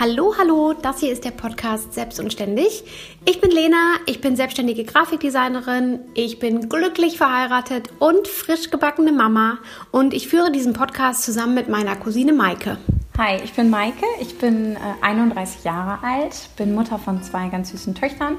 Hallo, hallo, das hier ist der Podcast Selbst und Ständig. Ich bin Lena, ich bin selbstständige Grafikdesignerin, ich bin glücklich verheiratet und frisch gebackene Mama und ich führe diesen Podcast zusammen mit meiner Cousine Maike. Hi, ich bin Maike, ich bin äh, 31 Jahre alt, bin Mutter von zwei ganz süßen Töchtern,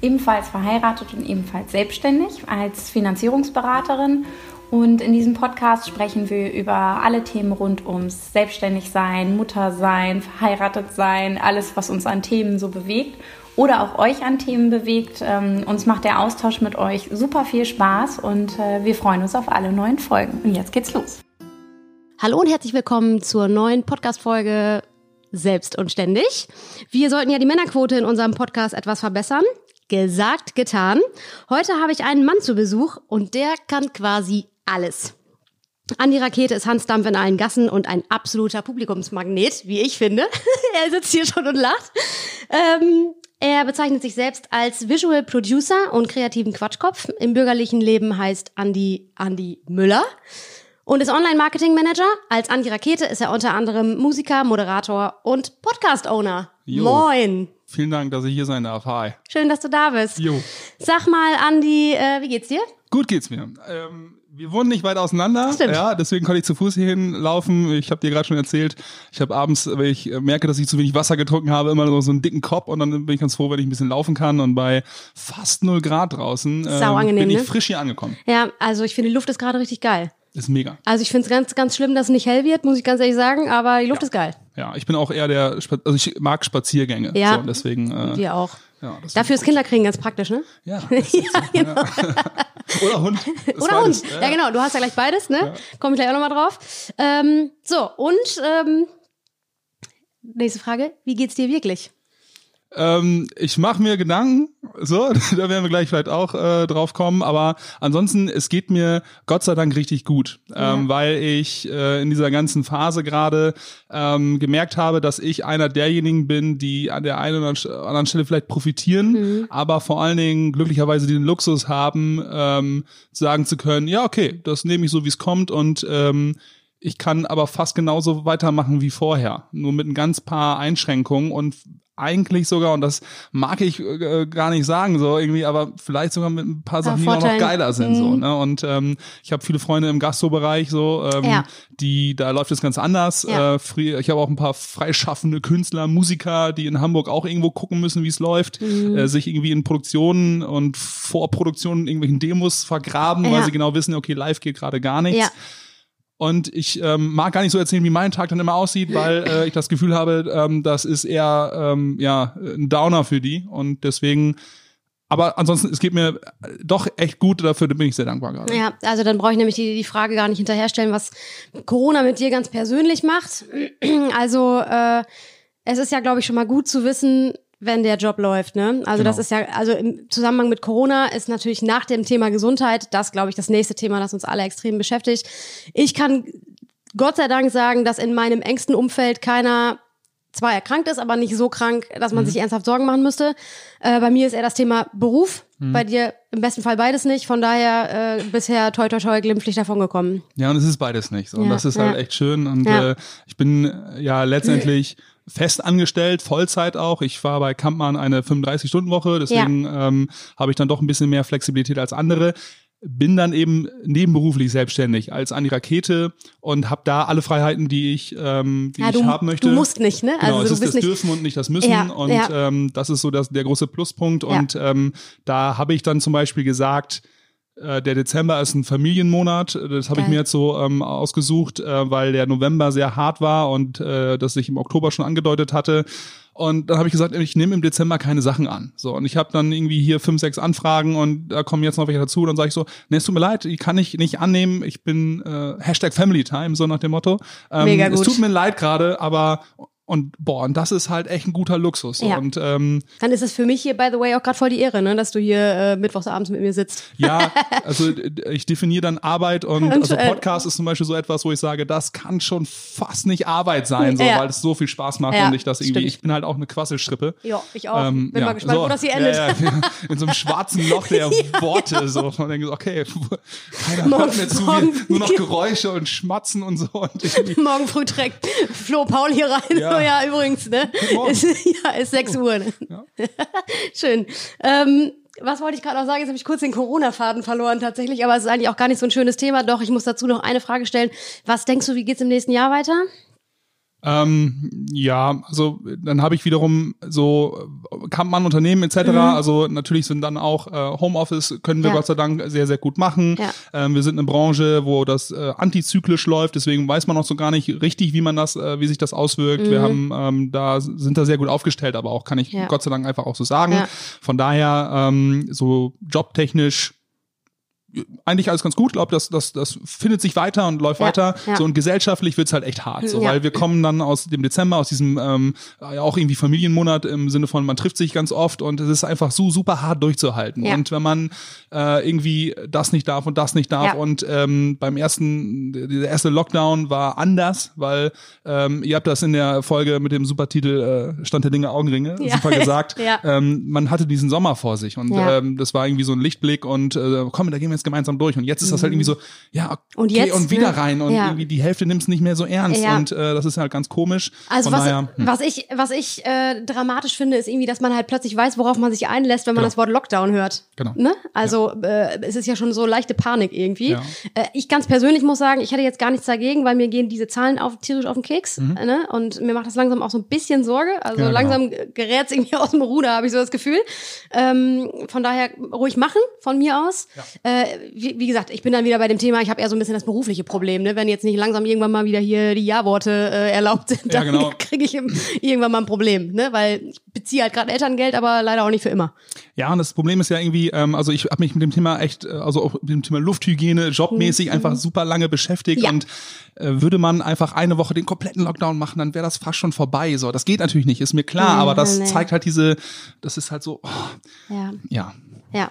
ebenfalls verheiratet und ebenfalls selbstständig als Finanzierungsberaterin und in diesem Podcast sprechen wir über alle Themen rund ums Selbstständigsein, Muttersein, verheiratet sein, alles, was uns an Themen so bewegt oder auch euch an Themen bewegt. Ähm, uns macht der Austausch mit euch super viel Spaß und äh, wir freuen uns auf alle neuen Folgen. Und jetzt geht's los. Hallo und herzlich willkommen zur neuen Podcast-Folge Selbst und Ständig. Wir sollten ja die Männerquote in unserem Podcast etwas verbessern. Gesagt, getan. Heute habe ich einen Mann zu Besuch und der kann quasi alles. Andi Rakete ist Hans Dampf in allen Gassen und ein absoluter Publikumsmagnet, wie ich finde. er sitzt hier schon und lacht. Ähm, er bezeichnet sich selbst als Visual Producer und kreativen Quatschkopf. Im bürgerlichen Leben heißt Andi Andi Müller und ist Online-Marketing-Manager. Als Andi Rakete ist er unter anderem Musiker, Moderator und Podcast-Owner. Moin! Vielen Dank, dass ich hier sein darf. Hi. Schön, dass du da bist. Jo. Sag mal, Andi, äh, wie geht's dir? Gut geht's mir. Ähm, wir wohnen nicht weit auseinander, Stimmt. ja, deswegen konnte ich zu Fuß hierhin laufen. Ich habe dir gerade schon erzählt, ich habe abends, wenn ich merke, dass ich zu wenig Wasser getrunken habe, immer so einen dicken Kopf und dann bin ich ganz froh, wenn ich ein bisschen laufen kann und bei fast null Grad draußen ähm, angenehm, bin ich ne? frisch hier angekommen. Ja, also ich finde, die Luft ist gerade richtig geil. Ist mega. Also ich finde es ganz, ganz schlimm, dass es nicht hell wird, muss ich ganz ehrlich sagen, aber die Luft Ja. ist geil. Ja, ich bin auch eher der, also ich mag Spaziergänge. Ja. So, deswegen. Äh, Wir auch. Ja, Dafür ist Kinderkriegen ganz praktisch, ne? Ja. ja. Oder Hund. Ist Oder beides. Hund. Ja, genau, du hast ja gleich beides, ne? Komme ich gleich auch nochmal drauf. Ähm, so, und ähm, nächste Frage, wie geht's dir wirklich? Ähm, ich mache mir Gedanken, so, da werden wir gleich vielleicht auch äh, drauf kommen, aber ansonsten, es geht mir Gott sei Dank richtig gut, ähm, weil ich äh, in dieser ganzen Phase gerade ähm, gemerkt habe, dass ich einer derjenigen bin, die an der einen oder anderen Stelle vielleicht profitieren, aber vor allen Dingen glücklicherweise den Luxus haben, ähm, sagen zu können, ja, okay, das nehme ich so, wie es kommt und ähm, ich kann aber fast genauso weitermachen wie vorher, nur mit ein ganz paar Einschränkungen und eigentlich sogar, und das mag ich äh, gar nicht sagen, so irgendwie, aber vielleicht sogar mit ein paar Sachen, die auch noch geiler sind. So, ne? Und ähm, ich habe viele Freunde im Gastrobereich, so, ähm, Ja. die, da läuft es ganz anders. Ja. Äh, ich habe auch ein paar freischaffende Künstler, Musiker, die in Hamburg auch irgendwo gucken müssen, wie es läuft, Mhm. äh, sich irgendwie in Produktionen und Vorproduktionen irgendwelchen Demos vergraben, weil Ja. sie genau wissen, okay, live geht gerade gar nichts. Und ich ähm, mag gar nicht so erzählen, wie mein Tag dann immer aussieht, weil äh, ich das Gefühl habe, ähm, das ist eher ähm, ja ein Downer für die. Und deswegen, aber ansonsten, es geht mir doch echt gut, dafür bin ich sehr dankbar gerade. Ja, also dann brauche ich nämlich die, die Frage gar nicht hinterherstellen, was Corona mit dir ganz persönlich macht. Also äh, es ist ja, glaube ich, schon mal gut zu wissen, wenn der Job läuft, ne? Also das Genau. ist ja, also im Zusammenhang mit Corona ist natürlich nach dem Thema Gesundheit das, glaube ich, das nächste Thema, das uns alle extrem beschäftigt. Ich kann Gott sei Dank sagen, dass in meinem engsten Umfeld keiner zwar erkrankt ist, aber nicht so krank, dass Mhm. man sich ernsthaft Sorgen machen müsste. Äh, bei mir ist eher das Thema Beruf, Mhm. bei dir im besten Fall beides nicht. Von daher äh, bisher toi toi toi glimpflich davon gekommen. Ja, und es ist beides nicht. So. Und Ja, das ist ja. halt echt schön. Und Ja. äh, ich bin ja letztendlich fest angestellt, Vollzeit auch. Ich war bei Kampmann eine 35-Stunden-Woche, deswegen ähm, habe ich dann doch ein bisschen mehr Flexibilität als andere. Bin dann eben nebenberuflich selbstständig als an die Rakete und habe da alle Freiheiten, die ich, ähm, die Ja, ich du, haben möchte. du musst nicht, ne? Genau, also es du ist bist das nicht. Dürfen und nicht das Müssen. Ja, und ja. Ähm, das ist so das, der große Pluspunkt. Und ähm, da habe ich dann zum Beispiel gesagt, der Dezember ist ein Familienmonat. Das habe ich mir jetzt so ähm, ausgesucht, äh, weil der November sehr hart war und äh, das sich im Oktober schon angedeutet hatte. Und dann habe ich gesagt, ich nehme im Dezember keine Sachen an. So und ich habe dann irgendwie hier fünf, sechs Anfragen und da kommen jetzt noch welche dazu. Dann sage ich so, nee, es tut mir leid, die kann ich nicht annehmen. Ich bin äh, Hashtag Family Time, so nach dem Motto. Ähm, Mega Es gut. tut mir leid gerade, aber und boah, und das ist halt echt ein guter Luxus. So. Ja. Und ähm, Dann ist es für mich hier, by the way, auch gerade voll die Ehre, ne, dass du hier äh, mittwochsabends mit mir sitzt. Ja, also äh, ich definiere dann Arbeit und, Und, also äh, Podcast ist zum Beispiel so etwas, wo ich sage, das kann schon fast nicht Arbeit sein, so, Ja. weil es so viel Spaß macht Ja, und ich das irgendwie, stimmt. ich bin halt auch eine Quasselstrippe. Ja, ich auch. Ähm, Bin mal gespannt, so, wo das hier endet. In so einem schwarzen Loch der Worte. So. Man denkt so, okay, keiner Morgen- hört mir zu, nur noch Geräusche und Schmatzen und so. Und Morgen früh trägt Flo Paul hier rein Ja. Ja, übrigens, ne? Ist, ja, ist 6 Uhr. Ne? Ja. Schön. Ähm, was wollte ich gerade noch sagen? Jetzt habe ich kurz den Corona-Faden verloren tatsächlich, aber es ist eigentlich auch gar nicht so ein schönes Thema. Doch, ich muss dazu noch eine Frage stellen. Was denkst du, wie geht's im nächsten Jahr weiter? Ähm, ja, also dann habe ich wiederum so Kampmann Unternehmen etc. Also natürlich sind dann auch äh, Homeoffice können wir Mhm. Ja. Gott sei Dank sehr sehr gut machen. Ja. Ähm, wir sind eine Branche, wo das äh, antizyklisch läuft, deswegen weiß man auch so gar nicht richtig, wie man das, äh, wie sich das auswirkt. Wir haben ähm, da sind da sehr gut aufgestellt, aber auch kann ich Mhm. Ja. Gott sei Dank einfach auch so sagen. Von daher ähm, so jobtechnisch eigentlich alles ganz gut. Glaube, das, das, das findet sich weiter und läuft Ja, weiter. ja. So und gesellschaftlich wird's halt echt hart. So, Ja. weil wir kommen dann aus dem Dezember, aus diesem ähm, auch irgendwie Familienmonat im Sinne von, man trifft sich ganz oft und es ist einfach so super hart durchzuhalten. Und wenn man äh, irgendwie das nicht darf und das nicht darf und ähm, beim ersten, der erste Lockdown war anders, weil ähm, ihr habt das in der Folge mit dem Supertitel äh, Stand der Dinge Augenringe super gesagt. Ähm, man hatte diesen Sommer vor sich und ähm, das war irgendwie so ein Lichtblick und äh, komm, da gehen wir jetzt gemeinsam durch. Und jetzt ist das halt irgendwie so, ja, okay, Mhm. Und jetzt, und wieder ne? rein und Ja. irgendwie die Hälfte nimmt's nicht mehr so ernst Ja. und äh, das ist halt ganz komisch. Also Von was, daher, hm. was ich, was ich äh, dramatisch finde, ist irgendwie, dass man halt plötzlich weiß, worauf man sich einlässt, wenn man Genau. das Wort Lockdown hört. Genau. Ne? Also äh, es ist ja schon so leichte Panik irgendwie. Ja. Äh, ich ganz persönlich muss sagen, ich hätte jetzt gar nichts dagegen, weil mir gehen diese Zahlen auf, tierisch auf den Keks. äh, Ne? Und mir macht das langsam auch so ein bisschen Sorge. Also Mhm. Ja, genau. langsam gerät es irgendwie aus dem Ruder, habe ich so das Gefühl. Ähm, von daher ruhig machen, von mir aus. Äh, wie, wie gesagt, ich bin dann wieder bei dem Thema, ich habe eher so ein bisschen das berufliche Problem. Ne? Wenn jetzt nicht langsam irgendwann mal wieder hier die Ja-Worte äh, erlaubt sind, Ja, dann genau. kriege ich irgendwann mal ein Problem. Ne? Weil ich beziehe halt gerade Elterngeld, aber leider auch nicht für immer. Ja, und das Problem ist ja irgendwie, ähm, also ich habe mich mit dem Thema echt, äh, also auch mit dem Thema Lufthygiene, jobmäßig einfach super lange beschäftigt Mhm. Ja. und äh, würde man einfach eine Woche den kompletten Lockdown machen, dann wäre das fast schon vorbei. So, das geht natürlich nicht, ist mir klar, aber das nee. zeigt halt diese, das ist halt so, oh, Ja. ja. Ja.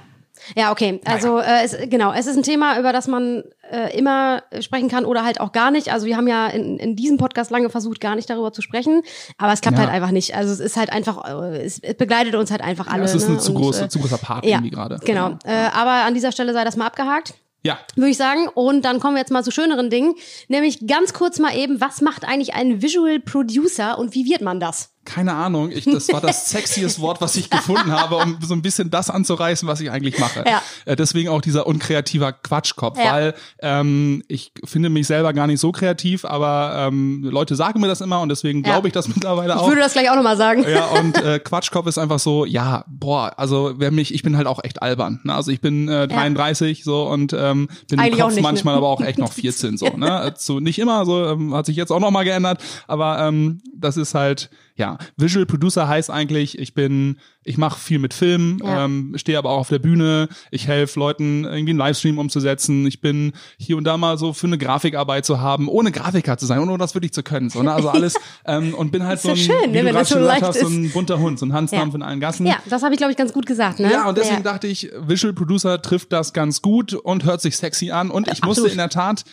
Ja, okay. Also äh, es, genau, es ist ein Thema, über das man äh, immer sprechen kann oder halt auch gar nicht. Also wir haben ja in, in diesem Podcast lange versucht, gar nicht darüber zu sprechen, aber es klappt Ja. halt einfach nicht. Also es ist halt einfach, äh, es, es begleitet uns halt einfach alle. Das ist ne? ein zu, Und, große, äh, zu großer Part ja, irgendwie gerade. Genau. Äh, aber an dieser Stelle sei das mal abgehakt. Ja. Würde ich sagen. Und dann kommen wir jetzt mal zu schöneren Dingen. Nämlich ganz kurz mal eben, was macht eigentlich ein Visual Producer und wie wird man das? Keine Ahnung, ich, das war das sexiest Wort, was ich gefunden habe, um so ein bisschen das anzureißen, was ich eigentlich mache. Ja. Äh, deswegen auch dieser unkreativer Quatschkopf, Ja. weil ähm, ich finde mich selber gar nicht so kreativ, aber ähm, Leute sagen mir das immer und deswegen glaube ich das mittlerweile Ich auch. würde das gleich auch nochmal sagen. Ja, und äh, Quatschkopf ist einfach so, ja, boah, also wer mich, ich bin halt auch echt albern. Ne? Also ich bin äh, 33 so und ähm, bin Eigentlich im Kopf ne? manchmal aber auch echt noch 14 so. Ne? Also nicht immer, so ähm, hat sich jetzt auch noch mal geändert, aber ähm, das ist halt, ja, Visual Producer heißt eigentlich, ich bin, ich mache viel mit Filmen, Ja. ähm, stehe aber auch auf der Bühne, ich helfe Leuten irgendwie einen Livestream umzusetzen, ich bin hier und da mal so für eine Grafikarbeit zu haben, ohne Grafiker zu sein, ohne das wirklich zu können. So, ne? Also alles ähm, und bin halt Ist so ein, schön, wie ne, du gerade das so gesagt hast, so ein bunter Hund, so ein Hansdampf Ja. in allen Gassen. Ja, das habe ich, glaube ich, ganz gut gesagt. Ne? Ja, und deswegen Ja. dachte ich, Visual Producer trifft das ganz gut und hört sich sexy an. Und ich musste absolut. in der Tat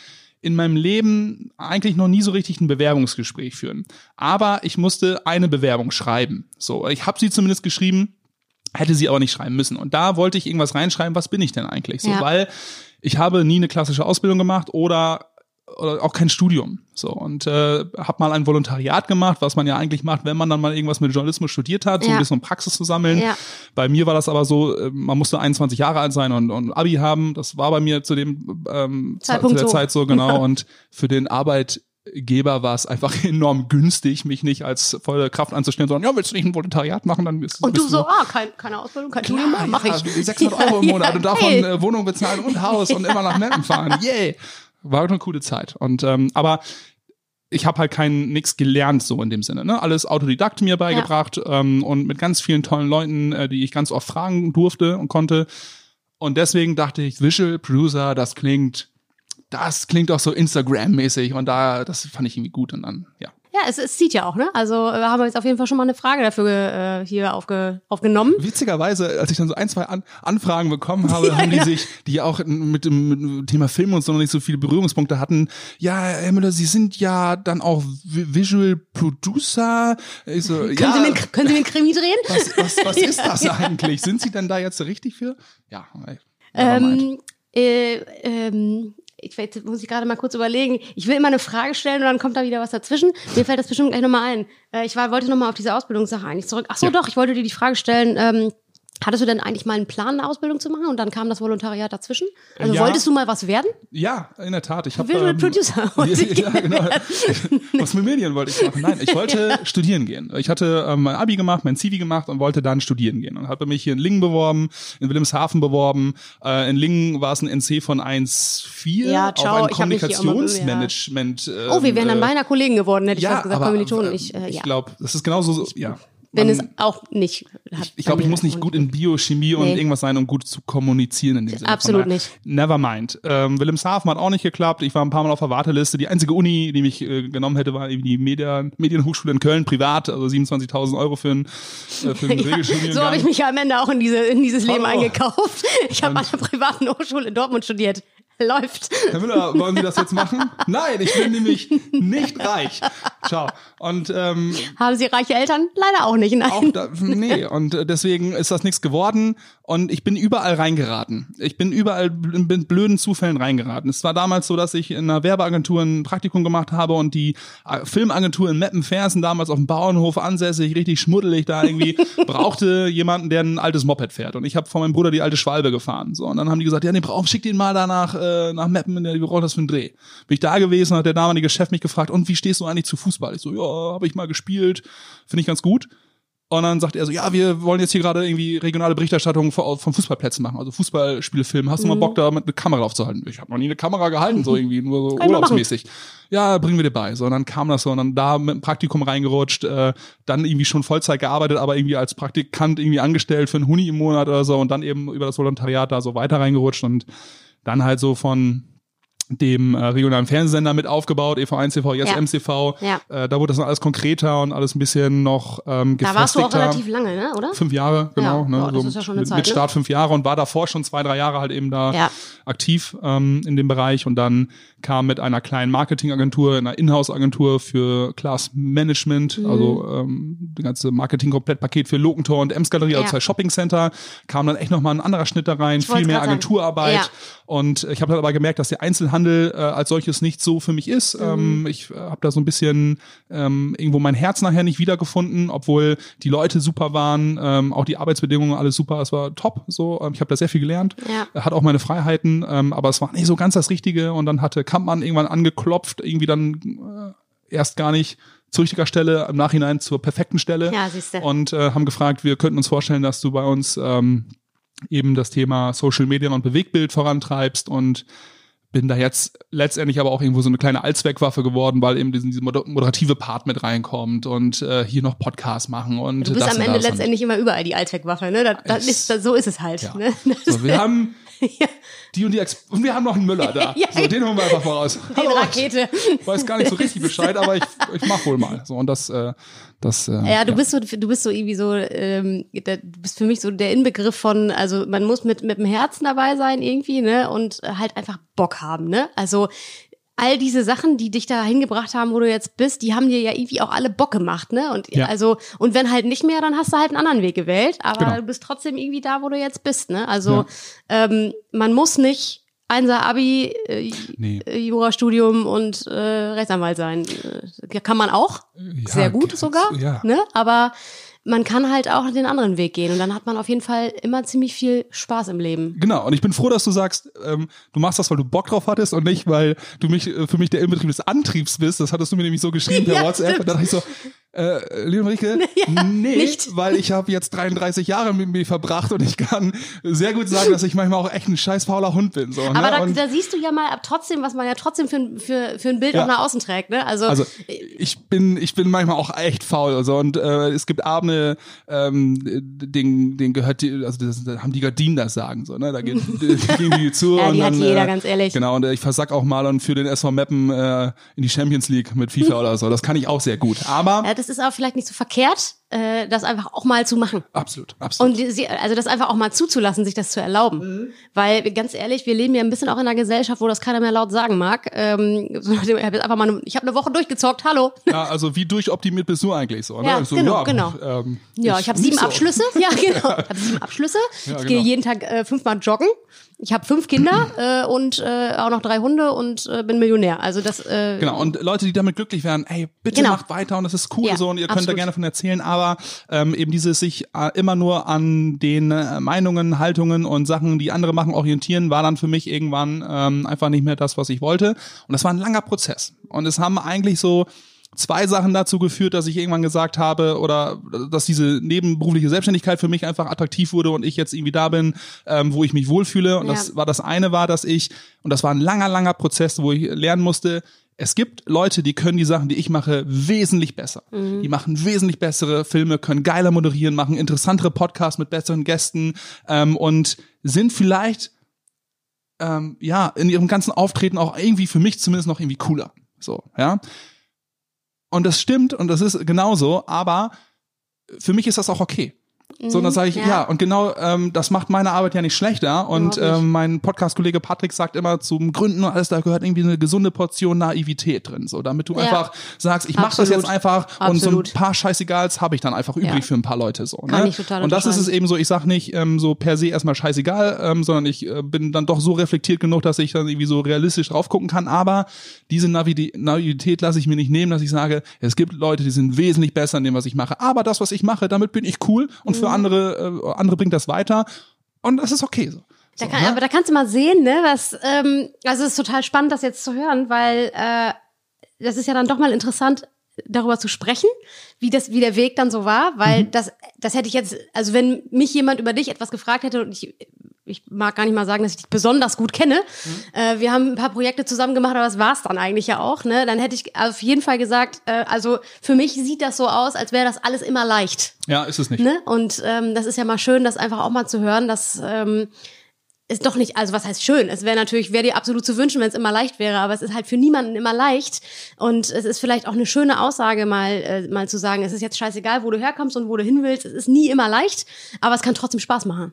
in meinem Leben eigentlich noch nie so richtig ein Bewerbungsgespräch führen. Aber ich musste eine Bewerbung schreiben. So, ich habe sie zumindest geschrieben, hätte sie aber nicht schreiben müssen. Und da wollte ich irgendwas reinschreiben, was bin ich denn eigentlich? So, Ja. weil ich habe nie eine klassische Ausbildung gemacht oder oder auch kein Studium. So und äh, habe mal ein Volontariat gemacht, was man ja eigentlich macht, wenn man dann mal irgendwas mit Journalismus studiert hat, so Ja. ein bisschen um Praxis zu sammeln. Ja. Bei mir war das aber so, äh, man musste 21 Jahre alt sein und, und Abi haben. Das war bei mir zu dem ähm, zu Zeitpunkt der so. Zeit so genau. und für den Arbeitgeber war es einfach enorm günstig, mich nicht als volle Kraft anzustellen, sondern ja, willst du nicht ein Volontariat machen, dann bist, Und du so, ah, kein, keine Ausbildung, kein Studium, ja, mach ja, ich. 600 Euro im Monat und davon Hey. äh, Wohnung bezahlen und Haus und immer nach Meppen fahren. Yay! War eine coole Zeit. Und ähm, aber ich habe halt kein nix gelernt so in dem Sinne. Ne? Alles Autodidakt mir beigebracht ähm, und mit ganz vielen tollen Leuten, äh, die ich ganz oft fragen durfte und konnte. Und deswegen dachte ich, Visual Producer, das klingt, das klingt auch so Instagram-mäßig und da, das fand ich irgendwie gut und dann, ja. Ja, es, es zieht ja auch, ne? Also äh, haben wir jetzt auf jeden Fall schon mal eine Frage dafür äh, hier aufge, aufgenommen. Witzigerweise, als ich dann so ein, zwei An Anfragen bekommen habe, haben die sich, die auch mit dem, mit dem Thema Film und so noch nicht so viele Berührungspunkte hatten, ja, Herr Müller, Sie sind ja dann auch Vi- Visual Producer. Ich so, Können, ja, Sie mir, können Sie einen Krimi drehen? was, was, was ist das eigentlich? Sind Sie denn da jetzt richtig für? Ja. Ähm, äh, ähm, ich jetzt muss ich gerade mal kurz überlegen. Ich will immer eine Frage stellen und dann kommt da wieder was dazwischen. Mir fällt das bestimmt gleich nochmal ein. Äh, ich war, wollte nochmal auf diese Ausbildungssache eigentlich zurück. Ach so, Ja. doch, ich wollte dir die Frage stellen, ähm, Hattest du denn eigentlich mal einen Plan, eine Ausbildung zu machen und dann kam das Volontariat dazwischen? Also Ja. wolltest du mal was werden? Ja, in der Tat. Ich habe Visual Producer. ja, ja, genau. Was mit Medien wollte ich machen? Nein, ich wollte studieren gehen. Ich hatte ähm, mein Abi gemacht, mein Zivi gemacht und wollte dann studieren gehen und habe mich hier in Lingen beworben, in Wilhelmshaven beworben. Äh, in Lingen war es ein NC von 1,4 Ja, ciao, auf ein ich Kommunikationsmanagement. ähm, Oh, wir wären dann äh, beinahe Kollegen geworden, hätte ich ja, fast gesagt, aber, Kommilitonen. äh, Ich, äh, ich ja. glaube, das ist genauso so, ja. Bin es auch nicht. hat ich bei glaube, ich muss nicht gut in Biochemie und Nee. irgendwas sein, um gut zu kommunizieren in dem Sinne. Absolut nicht. Never mind. Ähm, Wilhelmshaven hat auch nicht geklappt. Ich war ein paar Mal auf der Warteliste. Die einzige Uni, die mich äh, genommen hätte, war eben die Medien, Medienhochschule in Köln, privat, also 27.000 Euro für einen, äh, für einen Regelstudiengang. So habe ich mich ja am Ende auch in, diese, in dieses Leben Hallo. eingekauft. Ich habe an der privaten Hochschule in Dortmund studiert. Läuft. Herr Müller, wollen Sie das jetzt machen? Nein, ich bin nämlich nicht reich. Ciao. Und ähm, Haben Sie reiche Eltern? Leider auch nicht. Nein. auch da, nee, und äh, deswegen ist das nichts geworden und ich bin überall reingeraten. Ich bin überall in blöden Zufällen reingeraten. Es war damals so, dass ich in einer Werbeagentur ein Praktikum gemacht habe und die äh, Filmagentur in Meppen-Fersen, damals auf dem Bauernhof ansässig, richtig schmuddelig da irgendwie, brauchte jemanden, der ein altes Moped fährt. Und ich habe von meinem Bruder die alte Schwalbe gefahren. So, und dann haben die gesagt, ja, nee, brauch, schick den mal da nach, äh, nach Meppen, wir brauchen das für einen Dreh. Bin ich da gewesen, hat der damalige Chef mich gefragt, und wie stehst du eigentlich zu Fußball? Ich so, ja, habe ich mal gespielt, finde ich ganz gut. Und dann sagt er so, ja, wir wollen jetzt hier gerade irgendwie regionale Berichterstattung von, von Fußballplätzen machen, also Fußballspielfilmen. Hast du mal Bock, da mit eine Kamera aufzuhalten? Ich habe noch nie eine Kamera gehalten, so irgendwie, nur so Kann urlaubsmäßig. Ja, bringen wir dir bei. So, und dann kam das so und dann da mit dem Praktikum reingerutscht, äh, dann irgendwie schon Vollzeit gearbeitet, aber irgendwie als Praktikant irgendwie angestellt für einen Huni im Monat oder so und dann eben über das Volontariat da so weiter reingerutscht und dann halt so von dem äh, regionalen Fernsehsender mit aufgebaut, EV1 TV, jetzt Ja. MCV. Ja. Äh, da wurde das dann alles konkreter und alles ein bisschen noch ähm, Da warst du auch gefestigter. relativ lange, ne? oder? Fünf Jahre, genau. Ja, ne, boah, so ja mit, Zeit, mit ne? Start fünf Jahre und war davor schon zwei, drei Jahre halt eben da aktiv ähm, in dem Bereich und dann kam mit einer kleinen Marketingagentur, einer Inhouse-Agentur für Class Management, Mhm. also ähm, das ganze Marketing-Komplettpaket für Lokentor und Ems-Galerie, also zwei Shopping-Center, kam dann echt nochmal ein anderer Schnitt da rein, wollte viel mehr. Agenturarbeit und ich habe dann aber gemerkt, dass der Einzelhandel äh, als solches nicht so für mich ist. Mhm. Ähm, ich äh, habe da so ein bisschen ähm, irgendwo mein Herz nachher nicht wiedergefunden, obwohl die Leute super waren, ähm, auch die Arbeitsbedingungen alles super, es war top. So, ähm, ich habe da sehr viel gelernt, Ja. hat auch meine Freiheiten, ähm, aber es war nicht so ganz das Richtige. Und dann hatte Kampmann irgendwann angeklopft, irgendwie dann äh, erst gar nicht zu richtiger Stelle, im Nachhinein zur perfekten Stelle Ja, siehste. und äh, haben gefragt, wir könnten uns vorstellen, dass du bei uns ähm, eben das Thema Social Media und Bewegtbild vorantreibst und bin da jetzt letztendlich aber auch irgendwo so eine kleine Allzweckwaffe geworden, weil eben diesen, dieser moder- moderative Part mit reinkommt und äh, hier noch Podcast machen und Du bist am Ende letztendlich immer überall die Allzweckwaffe, ne? Das, das ist, so ist es halt. Ja. Ne? So, wir haben Ja. die und die Ex und wir haben noch einen Müller da. Ja. So, den holen wir einfach voraus. Den Hallo, Rakete. Ich weiß gar nicht so richtig Bescheid, aber ich, ich mach wohl mal. So und das, äh, das. Äh, Ja, du bist so, du bist so irgendwie so, ähm, der, du bist für mich so der Inbegriff von, also man muss mit mit dem Herzen dabei sein irgendwie, ne, und halt einfach Bock haben, ne. Also all diese Sachen, die dich da hingebracht haben, wo du jetzt bist, die haben dir ja irgendwie auch alle Bock gemacht, ne? Und Ja. also und wenn halt nicht mehr, dann hast du halt einen anderen Weg gewählt, aber Genau. du bist trotzdem irgendwie da, wo du jetzt bist, ne? Also ähm, man muss nicht Einser Abi, äh, Nee. äh, Jurastudium und äh, Rechtsanwalt sein. Äh, kann man auch, Ja, sehr gut sogar, ja. ne? Aber man kann halt auch den anderen Weg gehen und dann hat man auf jeden Fall immer ziemlich viel Spaß im Leben. Genau, und ich bin froh, dass du sagst, ähm, du machst das, weil du Bock drauf hattest und nicht, weil du mich äh, für mich der Inbetrieb des Antriebs bist. Das hattest du mir nämlich so geschrieben per Ja, WhatsApp. stimmt. Und dann dachte ich so, äh, liebe Marike, nee, nicht. weil ich habe jetzt 33 Jahre mit mir verbracht und ich kann sehr gut sagen, dass ich manchmal auch echt ein scheiß fauler Hund bin. So, Aber ne? da, und, da siehst du ja mal ab trotzdem, was man ja trotzdem für, ein- für, für ein Bild Ja. auch nach außen trägt, ne? Also, Also ich bin ich bin manchmal auch echt faul also und äh, es gibt Abende ähm, den den gehört die, also das, da haben die Gardinen das sagen so ne da gehen, gehen die zu Ja, und die hat dann, jeder, äh, ganz ehrlich. genau und äh, ich versack auch mal und für den SV Meppen äh, in die Champions League mit FIFA oder so das kann ich auch sehr gut aber ja, das ist auch vielleicht nicht so verkehrt, äh, das einfach auch mal zu machen. Absolut, absolut. Und sie, also das einfach auch mal zuzulassen, sich das zu erlauben. Mhm. Weil, ganz ehrlich, wir leben ja ein bisschen auch in einer Gesellschaft, wo das keiner mehr laut sagen mag. Ähm, so ich habe jetzt einfach mal eine, ich habe eine Woche durchgezockt, hallo. ja, also wie durchoptimiert bist du eigentlich so? Ne? Ja, so, genau, genau. Ähm, Ja, ich habe nicht sieben so. Abschlüsse. Ja, genau. Ich habe sieben Abschlüsse. Ja, ich genau. gehe jeden Tag äh, fünfmal joggen. Ich habe fünf Kinder äh, und äh, auch noch drei Hunde und äh, bin Millionär. Also das äh, Genau, und Leute, die damit glücklich werden, ey, bitte Genau. macht weiter und das ist cool Ja, so und ihr könnt da absolut. gerne von erzählen, aber ähm, eben dieses sich äh, immer nur an den äh, Meinungen, Haltungen und Sachen, die andere machen, orientieren, war dann für mich irgendwann ähm, einfach nicht mehr das, was ich wollte. Und das war ein langer Prozess. Und es haben eigentlich so zwei Sachen dazu geführt, dass ich irgendwann gesagt habe oder dass diese nebenberufliche Selbstständigkeit für mich einfach attraktiv wurde und ich jetzt irgendwie da bin, ähm, wo ich mich wohlfühle. Und Ja. das war das eine war, dass ich, und das war ein langer, langer Prozess, wo ich lernen musste, es gibt Leute, die können die Sachen, die ich mache, wesentlich besser. Die machen wesentlich bessere Filme, können geiler moderieren, machen interessantere Podcasts mit besseren Gästen ähm, und sind vielleicht ähm, ja in ihrem ganzen Auftreten auch irgendwie für mich zumindest noch irgendwie cooler. So, ja. Und das stimmt und das ist genauso, aber für mich ist das auch okay. So, und dann sage ich, ja. ja, und genau, ähm, das macht meine Arbeit ja nicht schlechter. Und nicht. ähm, mein Podcast-Kollege Patrick sagt immer, zum Gründen und alles, da gehört irgendwie eine gesunde Portion Naivität drin. So, damit du Ja. einfach sagst, ich mache das Absolut. jetzt einfach und so ein Absolut. paar Scheißegals habe ich dann einfach übrig Ja. für ein paar Leute. So, Kann ne? ich total und das ist es eben so, ich sag nicht ähm, so per se erstmal scheißegal, ähm, sondern ich äh, bin dann doch so reflektiert genug, dass ich dann irgendwie so realistisch drauf gucken kann. Aber diese Navi Naivität lasse ich mir nicht nehmen, dass ich sage, es gibt Leute, die sind wesentlich besser in dem, was ich mache. Aber das, was ich mache, damit bin ich cool und Mhm. Für andere, äh, andere bringt das weiter. Und das ist okay so. Da So, kann, ne? Aber da kannst du mal sehen, ne, was, ähm, also es ist total spannend, das jetzt zu hören, weil äh, das ist ja dann doch mal interessant, darüber zu sprechen, wie das, wie der Weg dann so war, weil Mhm. das, das hätte ich jetzt, also wenn mich jemand über dich etwas gefragt hätte und ich, ich mag gar nicht mal sagen, dass ich dich besonders gut kenne. Mhm. Äh, wir haben ein paar Projekte zusammen gemacht, aber das war's dann eigentlich ja auch. Ne? Dann hätte ich auf jeden Fall gesagt, äh, also für mich sieht das so aus, als wäre das alles immer leicht. ja, ist es nicht. Ne? Und ähm, das ist ja mal schön, das einfach auch mal zu hören, dass ähm, ist doch nicht, also was heißt schön? Es wäre natürlich, wäre dir absolut zu wünschen, wenn es immer leicht wäre, aber es ist halt für niemanden immer leicht. Und es ist vielleicht auch eine schöne Aussage, mal, äh, mal zu sagen, es ist jetzt scheißegal, wo du herkommst und wo du hin willst. Es ist nie immer leicht, aber es kann trotzdem Spaß machen.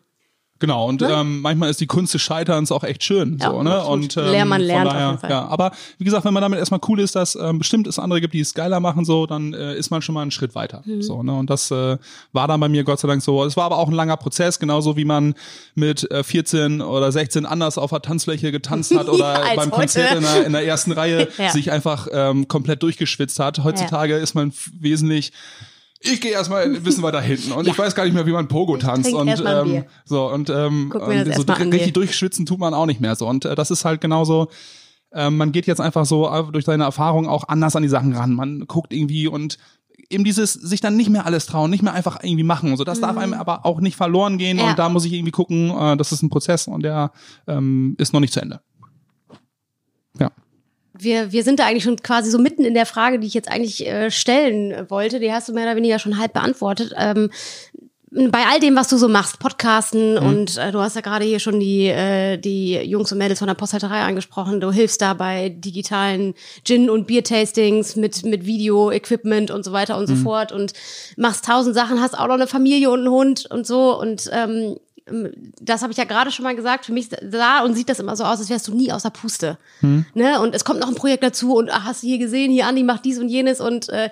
Genau, und ähm, manchmal ist die Kunst des Scheiterns auch echt schön. Ne? Ja, so, ne? absolut. Und ähm, Ler- man lernt von auf daher, jeden Fall. Ja, aber wie gesagt, wenn man damit erstmal cool ist, dass ähm, bestimmt es andere gibt, die es geiler machen, so, dann äh, ist man schon mal einen Schritt weiter. Mhm. So, ne? Und das äh, war dann bei mir Gott sei Dank so. Es war aber auch ein langer Prozess, genauso wie man mit äh, 14 oder 16 anders auf der Tanzfläche getanzt hat oder beim heute. Konzert in der, in der ersten Reihe Ja. sich einfach ähm, komplett durchgeschwitzt hat. Heutzutage ist man wesentlich ich gehe erstmal ein bisschen weiter hinten und ich weiß gar nicht mehr, wie man Pogo tanzt und ähm, so und ähm, und so richtig durchschwitzen tut man auch nicht mehr so und äh, das ist halt genauso ähm, man geht jetzt einfach so äh, durch seine Erfahrung auch anders an die Sachen ran. Man guckt irgendwie und eben dieses sich dann nicht mehr alles trauen nicht mehr einfach irgendwie machen und so das darf einem aber auch nicht verloren gehen Mhm. Ja. und da muss ich irgendwie gucken äh, das ist ein Prozess und der ähm, ist noch nicht zu Ende. Ja Wir, wir sind da eigentlich schon quasi so mitten in der Frage, die ich jetzt eigentlich äh, stellen wollte. Die hast du mehr oder weniger schon halb beantwortet. Ähm, bei all dem, was du so machst, Podcasten und äh, du hast ja gerade hier schon die, äh, die Jungs und Mädels von der Posthalterei angesprochen. Du hilfst da bei digitalen Gin- und Bier-Tastings mit, mit Video-Equipment und so weiter und so fort und machst tausend Sachen, hast auch noch eine Familie und einen Hund und so und ähm, das habe ich ja gerade schon mal gesagt, für mich sah und sieht das immer so aus, als wärst du nie aus der Puste. Ne? Und es kommt noch ein Projekt dazu und ach, hast du hier gesehen, hier Andi macht dies und jenes und äh,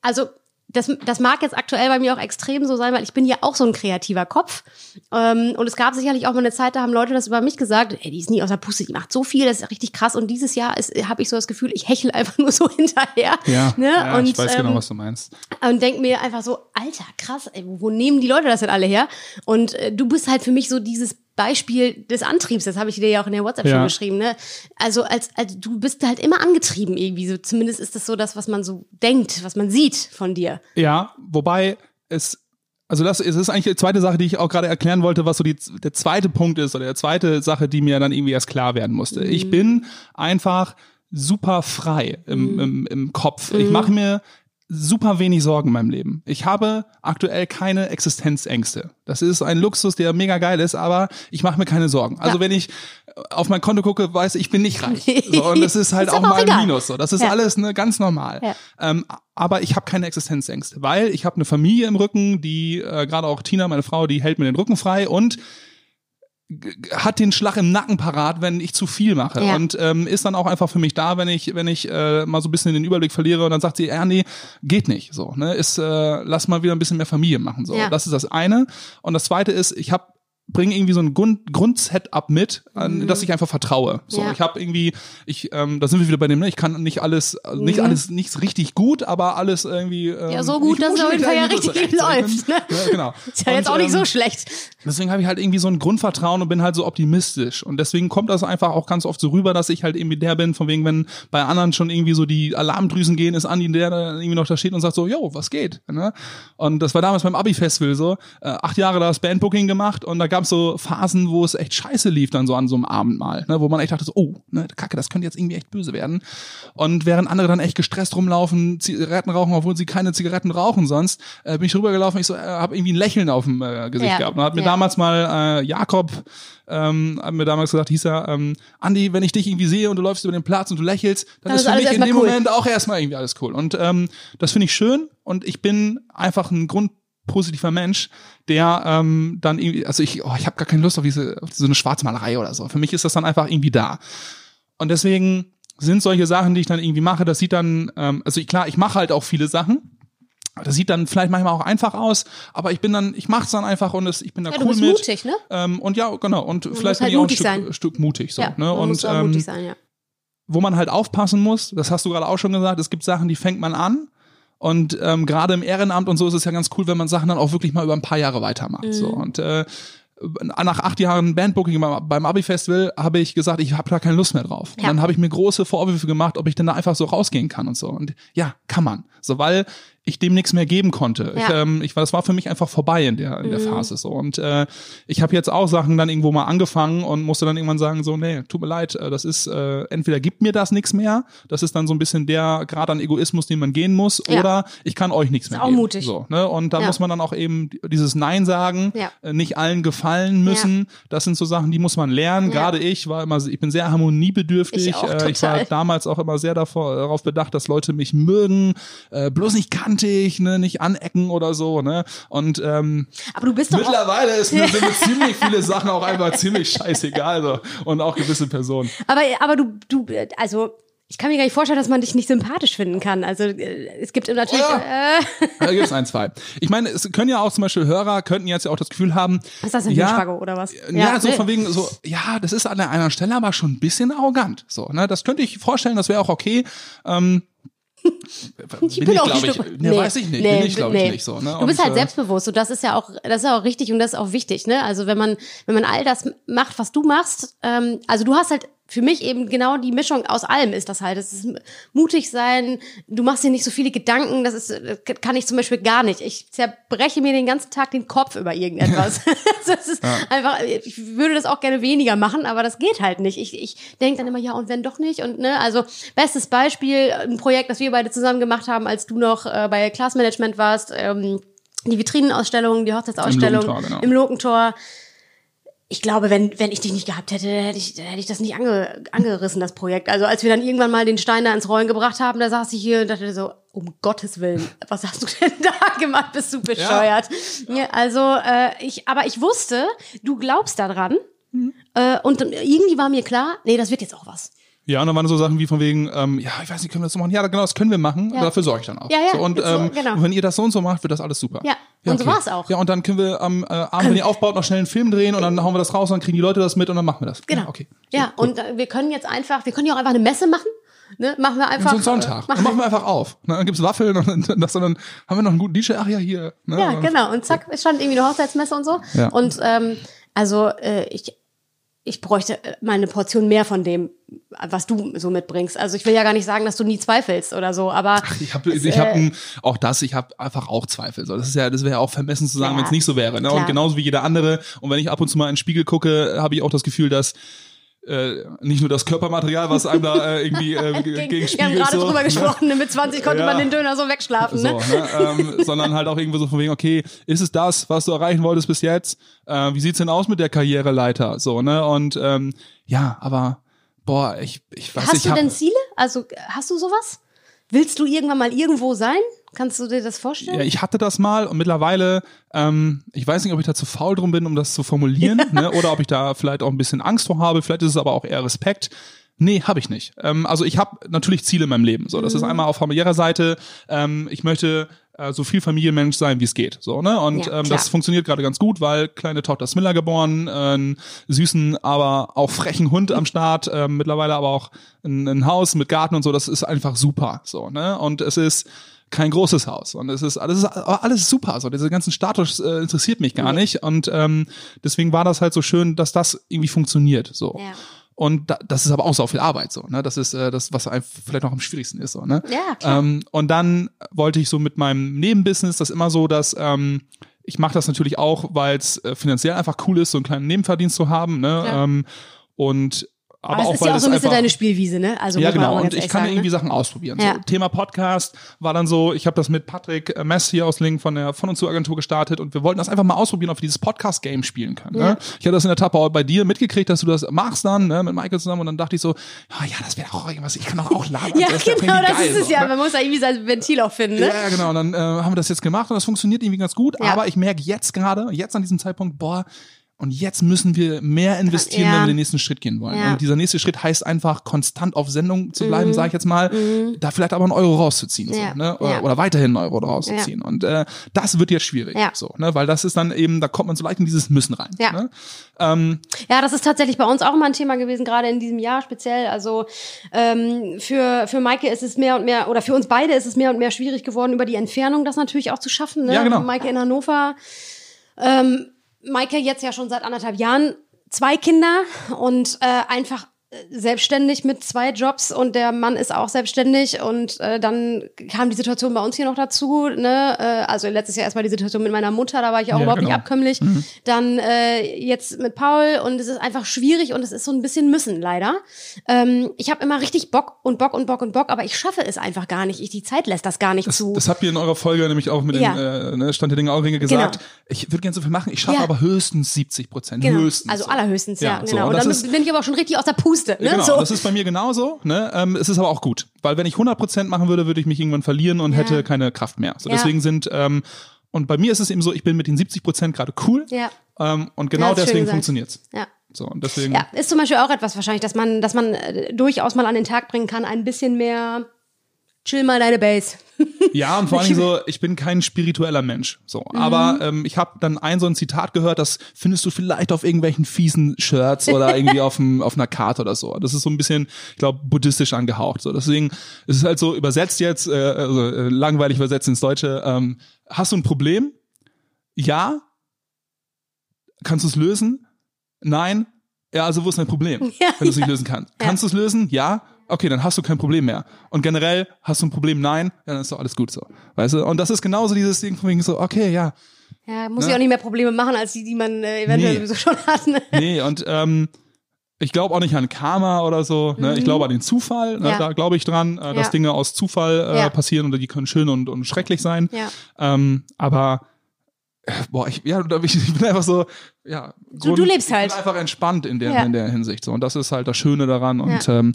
also das, das mag jetzt aktuell bei mir auch extrem so sein, weil ich bin ja auch so ein kreativer Kopf. Ähm, und es gab sicherlich auch mal eine Zeit, da haben Leute das über mich gesagt, ey, die ist nie aus der Puste, die macht so viel, das ist richtig krass. Und dieses Jahr habe ich so das Gefühl, ich hechel einfach nur so hinterher. ja, ne? ja und, ich weiß genau ähm, was du meinst und denk mir einfach so, Alter, krass, ey, wo, wo nehmen die Leute das denn alle her? Und äh, du bist halt für mich so dieses Beispiel des Antriebs, das habe ich dir ja auch in der WhatsApp Ja. schon geschrieben, ne? Also als, als du bist halt immer angetrieben irgendwie, so zumindest ist das so das, was man so denkt, was man sieht von dir. Ja, wobei es, also das es ist eigentlich die zweite Sache, die ich auch gerade erklären wollte, was so die, der zweite Punkt ist oder der zweite Sache, die mir dann irgendwie erst klar werden musste. Ich bin einfach super frei im, im, im Kopf. Ich mache mir super wenig Sorgen in meinem Leben. Ich habe aktuell keine Existenzängste. Das ist ein Luxus, der mega geil ist, aber ich mache mir keine Sorgen. Also Ja. wenn ich auf mein Konto gucke, weiß ich, ich bin nicht reich. So, und das ist halt Ist auch mal ein. Minus. So. Das ist Ja. alles ne, ganz normal. Ja. Ähm, aber ich habe keine Existenzängste, weil ich habe eine Familie im Rücken, die äh, gerade auch Tina, meine Frau, die hält mir den Rücken frei und hat den Schlag im Nacken parat, wenn ich zu viel mache Ja. und ähm, ist dann auch einfach für mich da, wenn ich wenn ich äh, mal so ein bisschen den Überblick verliere und dann sagt sie, ja nee, geht nicht, so ne, ist äh, lass mal wieder ein bisschen mehr Familie machen, so. Ja. Das ist das eine und das zweite ist, ich habe bringe irgendwie so ein Grund, Grundsetup mit, an das ich einfach vertraue. So, Mhm. Ja. ich habe irgendwie, ich, ähm, da sind wir wieder bei dem, ne, ich kann nicht alles, also nicht alles, nichts richtig gut, aber alles irgendwie. Ähm, Mhm. Ja, so gut, dass es auf jeden Fall ja richtig läuft, ne? Ja, genau. Ist ja jetzt Und, auch nicht ähm, so schlecht. Deswegen habe ich halt irgendwie so ein Grundvertrauen und bin halt so optimistisch. Und deswegen kommt das einfach auch ganz oft so rüber, dass ich halt irgendwie der bin, von wegen, wenn bei anderen schon irgendwie so die Alarmdrüsen gehen, ist Andi der, der irgendwie noch da steht und sagt so, yo, was geht? Ne? Und das war damals beim Abi-Festival so. Äh, acht Jahre da das Bandbooking gemacht und da gab es so Phasen, wo es echt scheiße lief dann so an so einem Abend mal, ne? wo man echt dachte so, oh, ne, Kacke, das könnte jetzt irgendwie echt böse werden. Und während andere dann echt gestresst rumlaufen, Zigaretten rauchen, obwohl sie keine Zigaretten rauchen sonst, äh, bin ich rübergelaufen, ich so, äh, habe irgendwie ein Lächeln auf dem äh, Gesicht Ja. gehabt. Und hat mir Ja. damals mal äh, Jakob ähm, hat mir damals gesagt, hieß er, ähm, Andi, wenn ich dich irgendwie sehe und du läufst über den Platz und du lächelst, dann Dann ist für mich in dem cool. Moment auch erstmal irgendwie alles cool. Und ähm, das finde ich schön und ich bin einfach ein grundpositiver Mensch, der ähm, dann irgendwie, also ich, oh, ich habe gar keine Lust auf diese, auf so eine Schwarzmalerei oder so. Für mich ist das dann einfach irgendwie da. Und deswegen sind solche Sachen, die ich dann irgendwie mache, das sieht dann, ähm, also ich, klar, ich mache halt auch viele Sachen. Das sieht dann vielleicht manchmal auch einfach aus, aber ich bin dann, ich mach's dann einfach und es, ich bin da Ja, cool du bist mit. mutig, ne? Ähm, und ja, genau. Und vielleicht musst bin halt ich auch ein Stück, sein. Stück mutig. So, ja, ne? Und auch ähm, sein, ja. wo man halt aufpassen muss, das hast du gerade auch schon gesagt, es gibt Sachen, die fängt man an. Und ähm, gerade im Ehrenamt und so ist es ja ganz cool, wenn man Sachen dann auch wirklich mal über ein paar Jahre weitermacht. Mhm. So. Und äh, nach acht Jahren Bandbooking beim, Abi-Festival habe ich gesagt, ich habe da keine Lust mehr drauf. Und Ja. dann habe ich mir große Vorwürfe gemacht, ob ich denn da einfach so rausgehen kann und so. Und ja, kann man. So, weil ich dem nichts mehr geben konnte. Ich, Ja. Mhm. ähm, ich war, das war für mich einfach vorbei in der, in der Phase so. Und äh, ich habe jetzt auch Sachen dann irgendwo mal angefangen und musste dann irgendwann sagen, so, nee, tut mir leid, äh, das ist, äh, entweder gibt mir das nichts mehr, das ist dann so ein bisschen der Grad an Egoismus, den man gehen muss, Ja. oder ich kann euch nichts mehr auch geben. mutig. So, ne? Und da Ja. muss man dann auch eben dieses Nein sagen, äh, nicht allen gefallen müssen. Das sind so Sachen, die muss man lernen. Gerade ich war immer, ich bin sehr harmoniebedürftig. Ich auch äh, ich war damals auch immer sehr davor, darauf bedacht, dass Leute mich mögen, äh, bloß nicht kantig, ne, nicht anecken oder so, ne. Und ähm, Aber du bist doch mittlerweile ist mir, sind mir ziemlich viele Sachen auch einfach ziemlich scheißegal. So. Und auch gewisse Personen. aber, aber du, du, also, ich kann mir gar nicht vorstellen, dass man dich nicht sympathisch finden kann. Also, äh, es gibt natürlich, Oh äh, Da gibt's ein, zwei. Ich meine, es können ja auch zum Beispiel Hörer, könnten jetzt ja auch das Gefühl haben. was ist das denn für ja, ein Spago oder was? Ja, so ne? von wegen so, ja, das ist an einer Stelle aber schon ein bisschen arrogant. So, ne, das könnte ich vorstellen, das wäre auch okay. Ähm, Ich bin ich, auch glaube ich, Stück- ne, weiß ich nicht, bin ich, glaube ich, nicht so. Ne? Du bist halt äh, selbstbewusst und das ist ja auch, das ist ja auch richtig und das ist auch wichtig, ne? Also wenn man, wenn man all das macht, was du machst, ähm, also du hast halt für mich eben genau die Mischung aus allem ist das halt. Es ist mutig sein, du machst dir nicht so viele Gedanken, das ist, das kann ich zum Beispiel gar nicht. Ich zerbreche mir den ganzen Tag den Kopf über irgendetwas. Also es ist einfach, ich würde das auch gerne weniger machen, aber das geht halt nicht. Ich, ich denke dann immer, ja, und wenn doch nicht? Und ne, also bestes Beispiel, ein Projekt, das wir beide zusammen gemacht haben, als du noch äh, bei Class Management warst, ähm, die Vitrinenausstellung, die Hochzeitsausstellung Im Lokentor, genau. im Lokentor. Ich glaube, wenn, wenn ich dich nicht gehabt hätte, hätte ich, hätte ich das nicht ange, angerissen, das Projekt. Also als wir dann irgendwann mal den Stein da ins Rollen gebracht haben, da saß ich hier und dachte so, um Gottes Willen, was hast du denn da gemacht? Bist du bescheuert? Ja. also äh, ich, aber ich wusste, du glaubst daran. Mhm. Äh, und irgendwie war mir klar, nee, das wird jetzt auch was. Ja, und dann waren so Sachen wie von wegen, ähm, ja, ich weiß nicht, können wir das so machen? Ja, genau, das können wir machen. Ja. Dafür sorge ich dann auch. Ja, ja, So, und so, ähm, genau. und wenn ihr das so und so macht, wird das alles super. Ja, und so war's auch. Ja, und dann können wir am äh, Abend, wenn ihr aufbaut, noch schnell einen Film drehen und dann hauen wir das raus und dann kriegen die Leute das mit und dann machen wir das. Genau. Ja, okay. Ja, und äh, wir können jetzt einfach, wir können ja auch einfach eine Messe machen. Ne? Machen wir einfach. so einen Sonntag. Äh, machen machen wir einfach auf. Ne, Dann gibt's Waffeln und dann, das, und dann haben wir noch einen guten DJ. Ach ja, hier. Ne? Ja, Und- genau. Und zack, es stand irgendwie eine Hochzeitsmesse und so. Ja. Und ähm, also äh, ich, ich bräuchte äh, mal eine Portion mehr von dem, was du so mitbringst. Also ich will ja gar nicht sagen, dass du nie zweifelst oder so, aber Ich habe ich hab ein, auch das, ich habe einfach auch Zweifel. So, das ist ja, das wäre ja auch vermessen zu sagen, Ja. wenn es nicht so wäre. Ne? Klar. Und genauso wie jeder andere. Und wenn ich ab und zu mal in den Spiegel gucke, habe ich auch das Gefühl, dass äh, nicht nur das Körpermaterial, was einem da äh, irgendwie äh, Gegen, gegen wir haben gerade so, drüber ne? gesprochen, ne? mit 20 konnte Ja. man den Döner so wegschlafen. So, Ne? ne? ähm, sondern halt auch irgendwo so von wegen, okay, ist es das, was du erreichen wolltest bis jetzt? Äh, wie sieht's denn aus mit der Karriereleiter? So, ne? Und ähm, ja, aber boah, ich, ich weiß Hast ich du hab, denn Ziele? Also hast du sowas? Willst du irgendwann mal irgendwo sein? Kannst du dir das vorstellen? Ja, ich hatte das mal und mittlerweile, ähm, ich weiß nicht, ob ich da zu faul drum bin, um das zu formulieren, ne, oder ob ich da vielleicht auch ein bisschen Angst vor habe, vielleicht ist es aber auch eher Respekt. Nee, habe ich nicht. Ähm, also ich habe natürlich Ziele in meinem Leben. So, das ist Mhm. einmal auf familiärer Seite. Ähm, ich möchte äh, so viel Familienmensch sein, wie es geht. So, ne? Und Ja, ähm, das funktioniert gerade ganz gut, weil kleine Tochter ist Miller geboren, äh, einen süßen, aber auch frechen Hund am Start, ähm, mittlerweile aber auch ein, ein Haus mit Garten und so. Das ist einfach super. So, ne? Und es ist kein großes Haus. Und es ist alles alles super. So dieser ganzen Status äh, interessiert mich gar nicht. Und ähm, deswegen war das halt so schön dass das irgendwie funktioniert so. Ja. und da, das ist aber auch so viel Arbeit so ne? Das ist äh, das was vielleicht noch am schwierigsten ist so ne? Ja, klar. ähm, und dann wollte ich so mit meinem Nebenbusiness das immer so dass ähm, ich mache das natürlich auch weil es äh, finanziell einfach cool ist so einen kleinen Nebenverdienst zu haben ne? Klar. ähm, und aber, Aber es auch ist weil ja auch so ein bisschen deine Spielwiese, ne? Also ja, genau. auch Und ich kann sagen, irgendwie ne? Sachen ausprobieren. Ja. So, Thema Podcast war dann so, ich habe das mit Patrick äh, Mess hier aus Link von der von uns zur Agentur gestartet und wir wollten das einfach mal ausprobieren, ob wir dieses Podcast-Game spielen können. Ja. Ne? Ich hatte das in der auch bei dir mitgekriegt, dass du das machst dann, ne, mit Michael zusammen und dann dachte ich so, ja, ja, das wäre auch irgendwas, ich kann doch auch labern. Ja, das genau, das geil, ist es so, ja. ne? Man muss ja irgendwie sein Ventil auch finden, ne? Ja, genau. Und dann äh, haben wir das jetzt gemacht und das funktioniert irgendwie ganz gut. Aber ich merke jetzt gerade, jetzt an diesem Zeitpunkt, boah, und jetzt müssen wir mehr investieren, Ja. wenn wir den nächsten Schritt gehen wollen. Ja. Mhm. Und dieser nächste Schritt heißt einfach, konstant auf Sendung zu bleiben, sage ich jetzt mal, da vielleicht aber einen Euro rauszuziehen. Ja. So, ne? oder, oder weiterhin einen Euro rauszuziehen. Und äh, das wird jetzt schwierig. Ja. So, ne? Weil das ist dann eben, da kommt man so leicht in dieses Müssen rein. Ja. Ne? Ähm, Ja, das ist tatsächlich bei uns auch immer ein Thema gewesen, gerade in diesem Jahr speziell. Also ähm, für, für Maike ist es mehr und mehr, oder für uns beide ist es mehr und mehr schwierig geworden, über die Entfernung das natürlich auch zu schaffen. Ne? Ja, genau. Maike in Hannover. Ähm, Maike jetzt ja schon seit anderthalb Jahren zwei Kinder und äh, einfach selbstständig mit zwei Jobs und der Mann ist auch selbstständig und äh, dann kam die Situation bei uns hier noch dazu, ne? Äh, also letztes Jahr erstmal die Situation mit meiner Mutter, da war ich auch Ja, überhaupt genau. nicht abkömmlich. Dann äh, jetzt mit Paul und es ist einfach schwierig und es ist so ein bisschen müssen leider. Ähm, ich habe immer richtig Bock und Bock und Bock und Bock, aber ich schaffe es einfach gar nicht. Ich, die Zeit lässt das gar nicht zu. Das habt ihr in eurer Folge nämlich auch mit Ja. den äh, ne, Stand der Dinge Auringe gesagt. Genau. Ich würde gerne so viel machen, ich schaffe Ja. aber höchstens 70 Prozent. Genau. Höchstens. Also so. allerhöchstens, ja, Ja, so, genau. und und das dann ist- bin ich aber auch schon richtig aus der Puste. Ne? Genau, so. das ist bei mir genauso. Ne? Ähm, es ist aber auch gut, weil wenn ich 100% machen würde, würde ich mich irgendwann verlieren und Ja. hätte keine Kraft mehr. So, Ja. deswegen sind ähm, und bei mir ist es eben so, ich bin mit den 70% gerade cool Ja. ähm, und genau deswegen gesagt. funktioniert's. ja. So und deswegen. Ja, ist zum Beispiel auch etwas wahrscheinlich, dass man, dass man äh, durchaus mal an den Tag bringen kann, ein bisschen mehr chill mal deine Base. Ja, und vor allem so, ich bin kein spiritueller Mensch. So, Mhm. aber ähm, ich habe dann ein so ein Zitat gehört, das findest du vielleicht auf irgendwelchen fiesen Shirts oder irgendwie auf, dem, auf einer Karte oder so. Das ist so ein bisschen, ich glaube, buddhistisch angehaucht. So, deswegen ist es halt so übersetzt jetzt, äh, also äh, langweilig übersetzt ins Deutsche. Ähm, hast du ein Problem? Ja. Kannst du es lösen? Nein. Ja, also wo ist dein Problem, Ja, wenn du es nicht lösen kannst? Kannst du es lösen? Ja. Okay, dann hast du kein Problem mehr. Und generell hast du ein Problem? Nein. Ja, dann ist doch alles gut so. Weißt du? Und das ist genauso dieses Ding von wegen so, okay, ja. Ja, muss Ne? ja auch nicht mehr Probleme machen, als die, die man äh, eventuell Nee. sowieso schon hat. Ne? Nee, und ähm, ich glaube auch nicht an Karma oder so. Ne? Ich glaube an den Zufall. Ne? Mhm. Ja. Da glaube ich dran, äh, dass Ja. Dinge aus Zufall äh, Ja. passieren oder die können schön und, und schrecklich sein. Ja. Ähm, aber äh, boah, ich, ja, ich, ich bin einfach so, ja, Du- du lebst ich halt. bin einfach entspannt in der, Ja. in der Hinsicht. So. Und das ist halt das Schöne daran. Und ähm,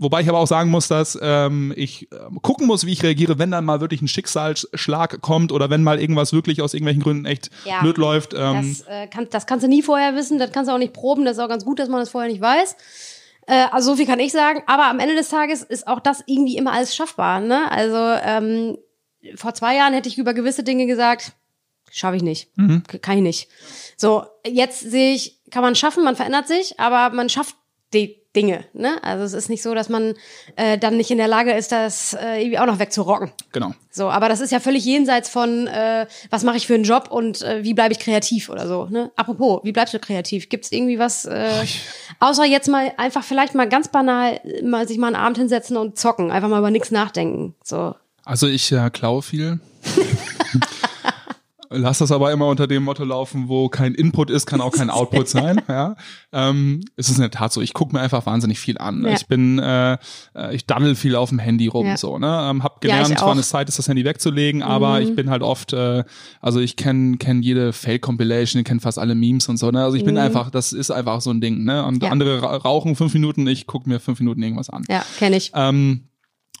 wobei ich aber auch sagen muss, dass ähm, ich ähm, gucken muss, wie ich reagiere, wenn dann mal wirklich ein Schicksalsschlag kommt oder wenn mal irgendwas wirklich aus irgendwelchen Gründen echt Ja. blöd läuft. Ähm, Das, äh, kann, das kannst du nie vorher wissen, das kannst du auch nicht proben, das ist auch ganz gut, dass man das vorher nicht weiß. Äh, also so viel kann ich sagen, aber am Ende des Tages ist auch das irgendwie immer alles schaffbar. Ne? Also ähm, vor zwei Jahren hätte ich über gewisse Dinge gesagt, schaffe ich nicht, K- kann ich nicht. So, jetzt sehe ich, kann man schaffen, man verändert sich, aber man schafft die Dinge. Ne? Also es ist nicht so, dass man äh, dann nicht in der Lage ist, das äh, irgendwie auch noch wegzurocken. genau. So, aber das ist ja völlig jenseits von, äh, was mache ich für einen Job und äh, wie bleibe ich kreativ oder so. Ne? Apropos, wie bleibst du kreativ? Gibt's irgendwie was, äh, außer jetzt mal einfach vielleicht mal ganz banal, mal sich mal einen Abend hinsetzen und zocken, einfach mal über nichts nachdenken. So, Also ich äh, klaue viel. Lass das aber immer unter dem Motto laufen, wo kein Input ist, kann auch kein Output sein. Ja, ähm, es ist in der Tat so. Ich gucke mir einfach wahnsinnig viel an. Ja. Ich bin, äh, ich daddel viel auf dem Handy rum, Ja. so. Ne, ähm, hab Ja, gelernt, ich wann es Zeit ist, das Handy wegzulegen, aber Mhm. ich bin halt oft, äh, also ich kenne kenn jede Fake-Compilation, kenne fast alle Memes und so. Ne, also ich bin einfach, das ist einfach so ein Ding. Ne, und Mhm. Ja. andere ra rauchen fünf Minuten, ich gucke mir fünf Minuten irgendwas an. Ja, kenne ich. Ähm,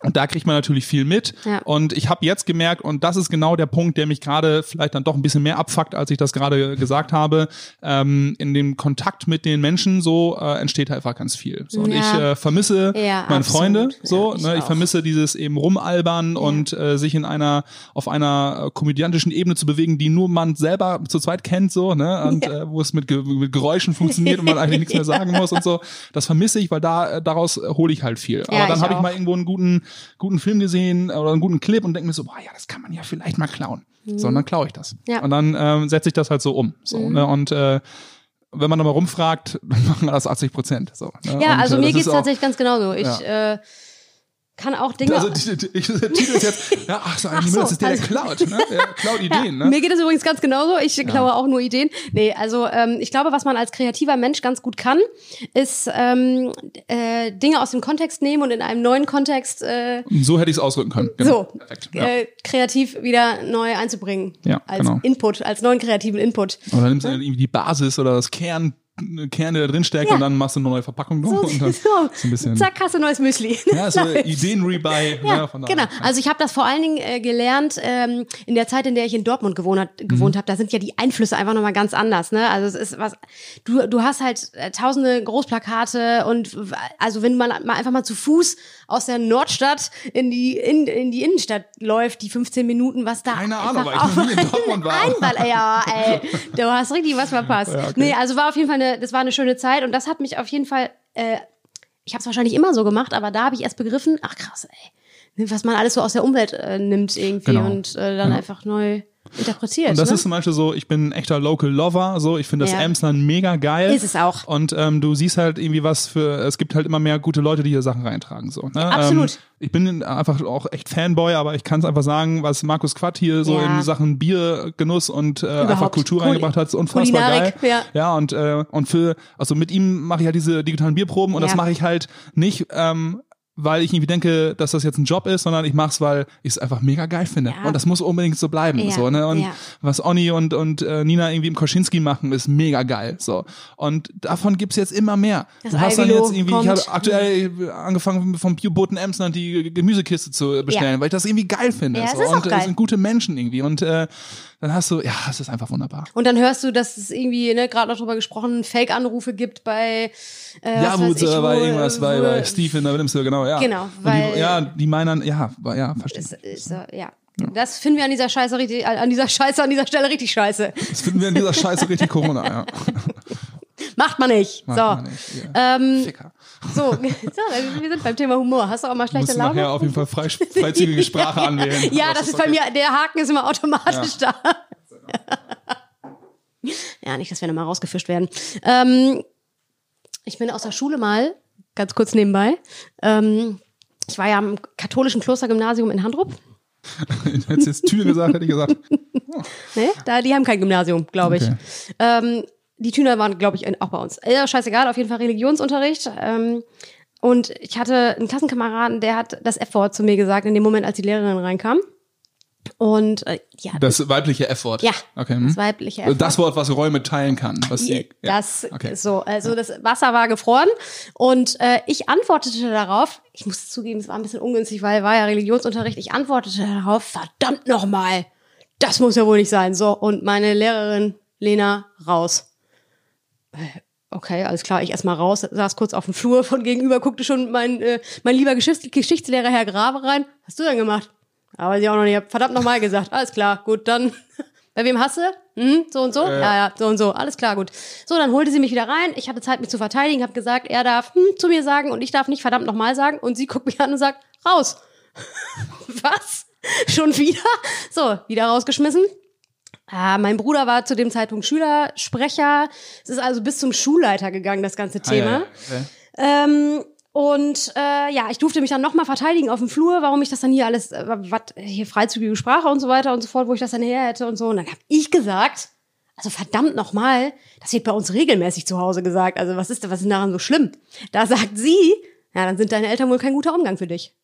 und da kriegt man natürlich viel mit. Ja. Und ich habe jetzt gemerkt, und das ist genau der Punkt, der mich gerade vielleicht dann doch ein bisschen mehr abfuckt, als ich das gerade gesagt habe. Ähm, in dem Kontakt mit den Menschen so äh, entsteht einfach ganz viel. So, und Ja. ich äh, vermisse Ja, meine absolut. Freunde. So, ich ne, ich vermisse dieses eben rumalbern und äh, sich in einer auf einer äh, komödiantischen Ebene zu bewegen, die nur man selber zu zweit kennt, so ne, und äh, wo es mit, Ge mit Geräuschen funktioniert und man eigentlich nichts mehr sagen muss und so. Das vermisse ich, weil da äh, daraus hole ich halt viel. Aber dann habe ich mal irgendwo einen guten guten Film gesehen oder einen guten Clip und denke mir so, boah, ja, das kann man ja vielleicht mal klauen. So, und dann klaue ich das. Mhm. Ja. Mhm. Und dann ähm, setze ich das halt so um. So, ne? Und äh, wenn man nochmal rumfragt, dann machen wir das 80 Prozent. So, ne? Ja, und, also äh, mir ist auch- tatsächlich ganz genauso. Ich äh, kann auch Dinge. Also die- die- ich, der Titel ist jetzt, ja, ach so, Ach Ach so, das ist der, der also- klaut, ne? Der klaut Ideen, ne? Mir geht es übrigens ganz genauso. Ich klaue auch nur Ideen. Nee, also ähm, ich glaube, was man als kreativer Mensch ganz gut kann, ist ähm, äh, Dinge aus dem Kontext nehmen und in einem neuen Kontext äh, So hätte ich es ausdrücken können. Genau. so Perfekt. Ja. äh, kreativ wieder neu einzubringen. Ja, als genau. Input, als neuen kreativen Input. Und dann nimmst du irgendwie die Basis oder das Kern, Kern, der da drin steckt Ja. und dann machst du eine neue Verpackung drum und dann so, so ein bisschen. zack, hast du neues Müsli. Ja, so. Ideen-Rebuy. Ja, ne, genau. Also ich habe das vor allen Dingen äh, gelernt ähm, in der Zeit, in der ich in Dortmund gewohnt, hat, gewohnt Mhm. habe. Da sind ja die Einflüsse einfach nochmal ganz anders. Ne? Also es ist was. Du du hast halt äh, tausende Großplakate und also wenn man mal einfach mal zu Fuß aus der Nordstadt in die in, in die Innenstadt läuft, die 15 Minuten, was da Keine Ahnung, weil ich noch nie in Dortmund war. Einball, ja, ey, du hast richtig was verpasst. Ja, okay. Nee, also war auf jeden Fall eine, das war eine schöne Zeit und das hat mich auf jeden Fall, äh, ich habe es wahrscheinlich immer so gemacht, aber da habe ich erst begriffen, ach krass, ey, was man alles so aus der Umwelt äh, nimmt irgendwie Genau. und äh, dann Ja. einfach neu interpretiert. Und das ne? ist zum Beispiel so, ich bin ein echter Local Lover, so, ich finde das Ja. Emsland mega geil. Ist es auch. Und ähm, du siehst halt irgendwie was für, es gibt halt immer mehr gute Leute, die hier Sachen reintragen, so. Ne? absolut. Ähm, ich bin einfach auch echt Fanboy, aber ich kann es einfach sagen, was Markus Quatt hier so Ja. in Sachen Biergenuss und äh, einfach. Kultur Kul- reingebracht hat, ist unfassbar Kulinarik, geil. ja. ja, und, äh, und für, also mit ihm mache ich halt diese digitalen Bierproben und Ja. das mache ich halt nicht, ähm, weil ich irgendwie denke, dass das jetzt ein Job ist, sondern ich mache es, weil ich es einfach mega geil finde. Ja. Und das muss unbedingt so bleiben. Ja, So, ne? Und ja. was Onni und, und äh, Nina irgendwie im Koschinski machen, ist mega geil. So. Und davon gibt's jetzt immer mehr. Das du hast dann jetzt irgendwie, kommt. ich habe aktuell angefangen vom Bioboten Emsland die Gemüsekiste zu bestellen, weil ich das irgendwie geil finde. So. und geil. es sind gute Menschen irgendwie. Und äh, dann hast du, ja, es ist einfach wunderbar. Und dann hörst du, dass es irgendwie, ne, gerade noch drüber gesprochen, Fake-Anrufe gibt bei äh, ja, was wo, ich, äh, bei wo, irgendwas, bei, wo- bei Steve in der Wilhelmshöhe, genau, ja. Genau, weil- die, ja, die meinen, ja, ja, verstehe. ist, ist, ja. Das finden wir an dieser Scheiße richtig, an dieser Scheiße, an dieser Stelle richtig scheiße. Das finden wir in dieser Scheiße richtig Corona, ja. Macht man nicht. Macht so. man nicht, ja. Ähm, Ficker. So, so, wir sind beim Thema Humor. Hast du auch mal schlechte Laune? nachher auf jeden Fall frei, freizügige Sprache anwählen. ja, das es ist bei okay. mir, der Haken ist immer automatisch da. ja, nicht, dass wir nochmal rausgefischt werden. Ähm, ich bin aus der Schule mal, ganz kurz nebenbei. Ähm, ich war ja am katholischen Klostergymnasium in Handrup. Hättest jetzt Tür gesagt, hätte ich gesagt. Ne? Da, die haben kein Gymnasium, glaube ich. Okay. Ähm, die Thüner waren, glaube ich, auch bei uns. Ja, scheißegal, auf jeden Fall Religionsunterricht. Ähm, und ich hatte einen Klassenkameraden, der hat das F-Wort zu mir gesagt, in dem Moment, als die Lehrerin reinkam. Und äh, ja, Das weibliche F-Wort. ja, Okay. hm. das weibliche F-Wort. Das Wort, was Räume teilen kann. Was Ja, die, ja. Das Okay. so. Also das Wasser war gefroren und äh, ich antwortete darauf. Ich muss zugeben, es war ein bisschen ungünstig, weil war ja Religionsunterricht. Ich antwortete darauf. Verdammt nochmal, das muss ja wohl nicht sein. So und meine Lehrerin Lena raus. Okay, alles klar. Ich erstmal raus, saß kurz auf dem Flur von gegenüber, guckte schon mein äh, mein lieber Geschichts Geschichtslehrer Herr Grabe rein. Was hast du denn gemacht? Aber sie auch noch nicht. Verdammt nochmal gesagt. Alles klar, gut, dann. Bei wem hast du? Hm, so und so? Äh. Ja, ja, so und so. Alles klar, gut. So, dann holte sie mich wieder rein. Ich hatte Zeit, mich zu verteidigen, habe gesagt, er darf hm, zu mir sagen und ich darf nicht verdammt nochmal sagen. Und sie guckt mich an und sagt, raus. Was? Schon wieder? So, wieder rausgeschmissen. Ah, mein Bruder war zu dem Zeitpunkt Schülersprecher. Es ist also bis zum Schulleiter gegangen, das ganze Ah, ja, Thema. ja. Okay. Ähm, Und äh, ja, ich durfte mich dann nochmal verteidigen auf dem Flur, warum ich das dann hier alles, äh, was hier freizügige Sprache und so weiter und so fort, wo ich das dann her hätte und so. Und dann habe ich gesagt, also verdammt nochmal, das wird bei uns regelmäßig zu Hause gesagt. Also was ist, was ist daran so schlimm? Da sagt sie, ja, dann sind deine Eltern wohl kein guter Umgang für dich.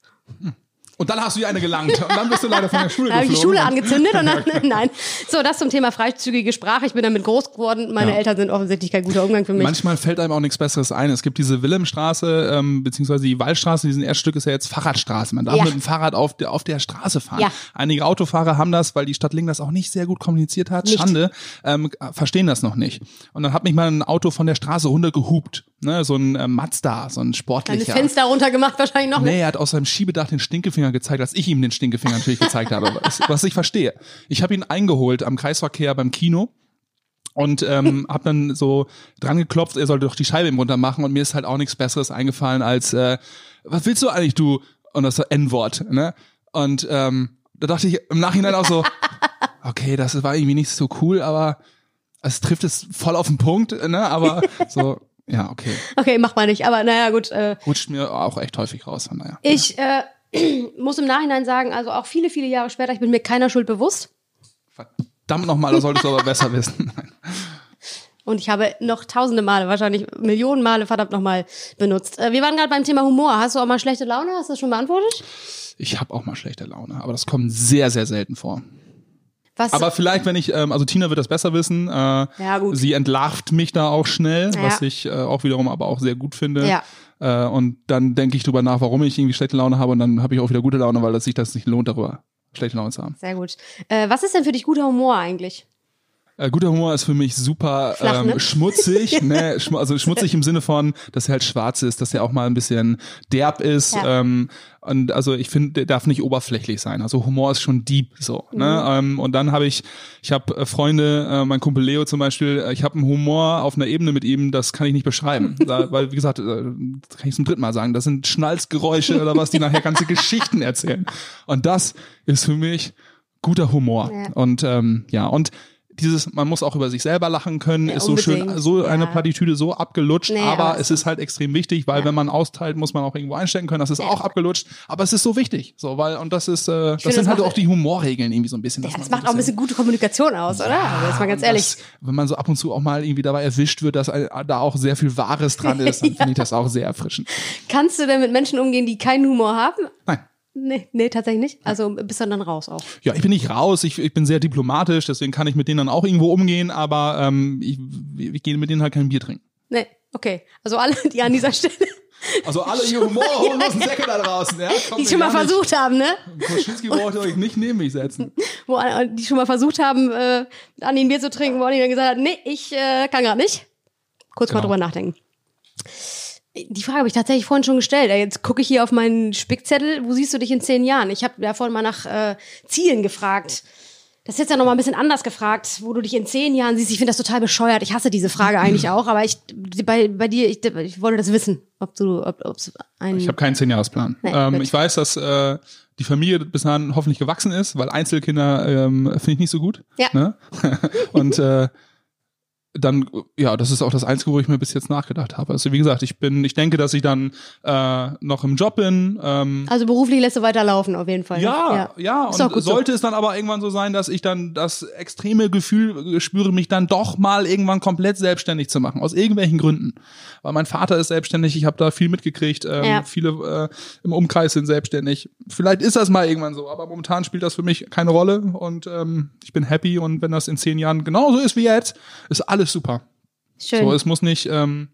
Und dann hast du dir eine gelangt. Und dann bist du leider von der Schule ich die geflogen. Schule angezündet und dann, nein. So, das zum Thema freizügige Sprache. Ich bin damit groß geworden. Meine Ja. Eltern sind offensichtlich kein guter Umgang für mich. Manchmal fällt einem auch nichts Besseres ein. Es gibt diese Wilhelmstraße, ähm, beziehungsweise die Waldstraße, diesen Erststück ist ja jetzt Fahrradstraße. Man darf Ja. mit dem Fahrrad auf der, auf der Straße fahren. Ja. Einige Autofahrer haben das, weil die Stadt Lingen das auch nicht sehr gut kommuniziert hat. Nicht. Schande, ähm, verstehen das noch nicht. Und dann hat mich mal ein Auto von der Straße runtergehupt. Ne, so ein äh, Mazda, so ein sportlicher. Fenster runtergemacht wahrscheinlich noch. ne? Nee, er hat aus seinem Schiebedach den Stinkefinger gezeigt, als ich ihm den Stinkefinger natürlich gezeigt habe. Was, was ich verstehe. Ich habe ihn eingeholt am Kreisverkehr beim Kino und ähm, habe dann so dran geklopft, er sollte doch die Scheibe ihm runter machen und mir ist halt auch nichts Besseres eingefallen als äh, was willst du eigentlich du und das N-Wort, ne? Und ähm, da dachte ich im Nachhinein auch so, okay, das war irgendwie nicht so cool, aber es trifft es voll auf den Punkt, ne? Aber so, ja, okay, Okay, mach mal nicht. Aber naja, gut. Äh, rutscht mir auch echt häufig raus, daher. ich äh, muss im Nachhinein sagen, also auch viele, viele Jahre später, ich bin mir keiner Schuld bewusst. Verdammt nochmal, das solltest du aber besser wissen. Nein. Und ich habe noch tausende Male, wahrscheinlich Millionen Male verdammt nochmal benutzt. Äh, wir waren gerade beim Thema Humor. Hast du auch mal schlechte Laune? Hast du das schon beantwortet? Ich habe auch mal schlechte Laune, aber das kommt sehr, sehr selten vor. Was? Aber vielleicht, wenn ich, ähm, also Tina wird das besser wissen. Äh, Ja, gut. Sie entlarvt mich da auch schnell, Ja. was ich äh, auch wiederum aber auch sehr gut finde. Ja. Äh, und dann denke ich drüber nach, warum ich irgendwie schlechte Laune habe und dann habe ich auch wieder gute Laune, weil es sich das nicht lohnt, darüber schlechte Laune zu haben. Sehr gut. Äh, was ist denn für dich guter Humor eigentlich? Äh, guter Humor ist für mich super Flach, ähm, ne? schmutzig, ne? Schm also schmutzig im Sinne von, dass er halt schwarz ist, dass er auch mal ein bisschen derb ist. Ja. Ähm, und also ich finde, der darf nicht oberflächlich sein. Also Humor ist schon deep so. Ne? Mhm. Ähm, und dann habe ich, ich habe äh, Freunde, äh, mein Kumpel Leo zum Beispiel, äh, ich habe einen Humor auf einer Ebene mit ihm, das kann ich nicht beschreiben. da, weil, wie gesagt, äh, kann ich zum dritten Mal sagen, das sind Schnalzgeräusche oder was, die nachher ganze Geschichten erzählen. Und das ist für mich guter Humor. Ja. Und ähm, ja, und dieses, man muss auch über sich selber lachen können, Ja, ist so schön, so eine Ja. Plattitüde so abgelutscht, Nee, aber aber es ist halt extrem wichtig, weil wenn man austeilt, muss man auch irgendwo einstecken können. Das ist auch abgelutscht, aber es ist so wichtig, so, weil, und das ist, äh, das finde, sind das halt auch die Humorregeln irgendwie so ein bisschen. Ja, das macht auch ein bisschen gute Kommunikation aus, oder? also jetzt mal ganz ehrlich. Das, wenn man so ab und zu auch mal irgendwie dabei erwischt wird, dass da auch sehr viel Wahres dran ist, dann finde ich das auch sehr erfrischend. Kannst du denn mit Menschen umgehen, die keinen Humor haben? Nein. Nee, nee, tatsächlich nicht. Also bist du dann raus auch. Ja, ich bin nicht raus, ich, ich bin sehr diplomatisch, deswegen kann ich mit denen dann auch irgendwo umgehen, aber ähm, ich, ich gehe mit denen halt kein Bier trinken. Nee, okay. Also alle, die an dieser Stelle, Also alle ihr humorlosen Säcke da draußen, ja? Kommt die schon mal gar nicht- versucht haben, ne? Koschinski ihr euch nicht neben mich setzen. Wo, die schon mal versucht haben, äh, an den Bier zu trinken, wo Anni dann gesagt hat, nee, ich äh, kann gerade nicht. Kurz mal Genau. drüber nachdenken. Die Frage habe ich tatsächlich vorhin schon gestellt. Äh, Jetzt gucke ich hier auf meinen Spickzettel. Wo siehst du dich in zehn Jahren? Ich habe ja vorhin mal nach äh, Zielen gefragt. Das ist jetzt ja noch mal ein bisschen anders gefragt, wo du dich in zehn Jahren siehst. Ich finde das total bescheuert. Ich hasse diese Frage eigentlich auch. Aber ich bei, bei dir, ich, ich wollte das wissen, ob du, ob ob's ein Ich habe keinen Zehnjahresplan. Nee, ähm, ich weiß, dass äh, die Familie bis dahin hoffentlich gewachsen ist, weil Einzelkinder ähm, finde ich nicht so gut. Ja. Ne? Und äh, dann, ja, das ist auch das Einzige, wo ich mir bis jetzt nachgedacht habe. Also wie gesagt, ich bin, ich denke, dass ich dann äh, noch im Job bin. Ähm, Also beruflich lässt du weiterlaufen, auf jeden Fall. Ja, ja, doch und gut so. sollte es dann aber irgendwann so sein, dass ich dann das extreme Gefühl spüre, mich dann doch mal irgendwann komplett selbstständig zu machen, aus irgendwelchen Gründen. Weil mein Vater ist selbstständig, ich habe da viel mitgekriegt, ähm, Ja. viele äh, im Umkreis sind selbstständig. Vielleicht ist das mal irgendwann so, aber momentan spielt das für mich keine Rolle und ähm, ich bin happy und wenn das in zehn Jahren genauso ist wie jetzt, ist alles super. Schön. So, es muss nicht, ähm,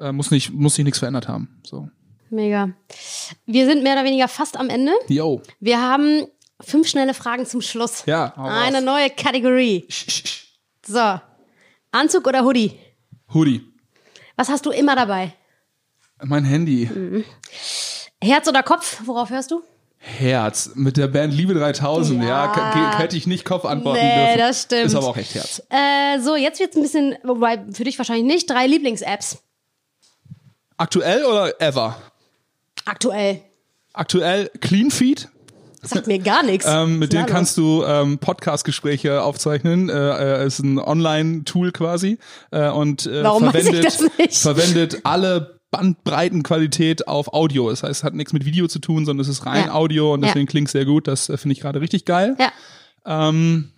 äh, muss nicht, muss sich nichts verändert haben. So. Mega. Wir sind mehr oder weniger fast am Ende. Yo. Wir haben fünf schnelle Fragen zum Schluss. Ja, Eine neue Kategorie. So. Anzug oder Hoodie? Hoodie. Was hast du immer dabei? Mein Handy. Herz oder Kopf? Worauf hörst du? Herz mit der Band Liebe 3000, ja, Ja. hätte ich nicht Kopf antworten Nee, dürfen. das stimmt. Ist aber auch echt Herz. Äh, so, jetzt wird's ein bisschen, wobei für dich wahrscheinlich nicht, drei Lieblings-Apps. Aktuell oder ever? Aktuell. Aktuell Clean Feed, Sagt mir gar nichts. ähm, mit dem kannst du ähm, Podcast-Gespräche aufzeichnen. Äh, äh, ist ein Online-Tool quasi äh, und äh, verwendet, das nicht? verwendet alle Bandbreitenqualität auf Audio. Das heißt, es hat nichts mit Video zu tun, sondern es ist rein Ja. Audio und Ja. deswegen klingt sehr gut. Das äh, finde ich gerade richtig geil. Ja. Ähm,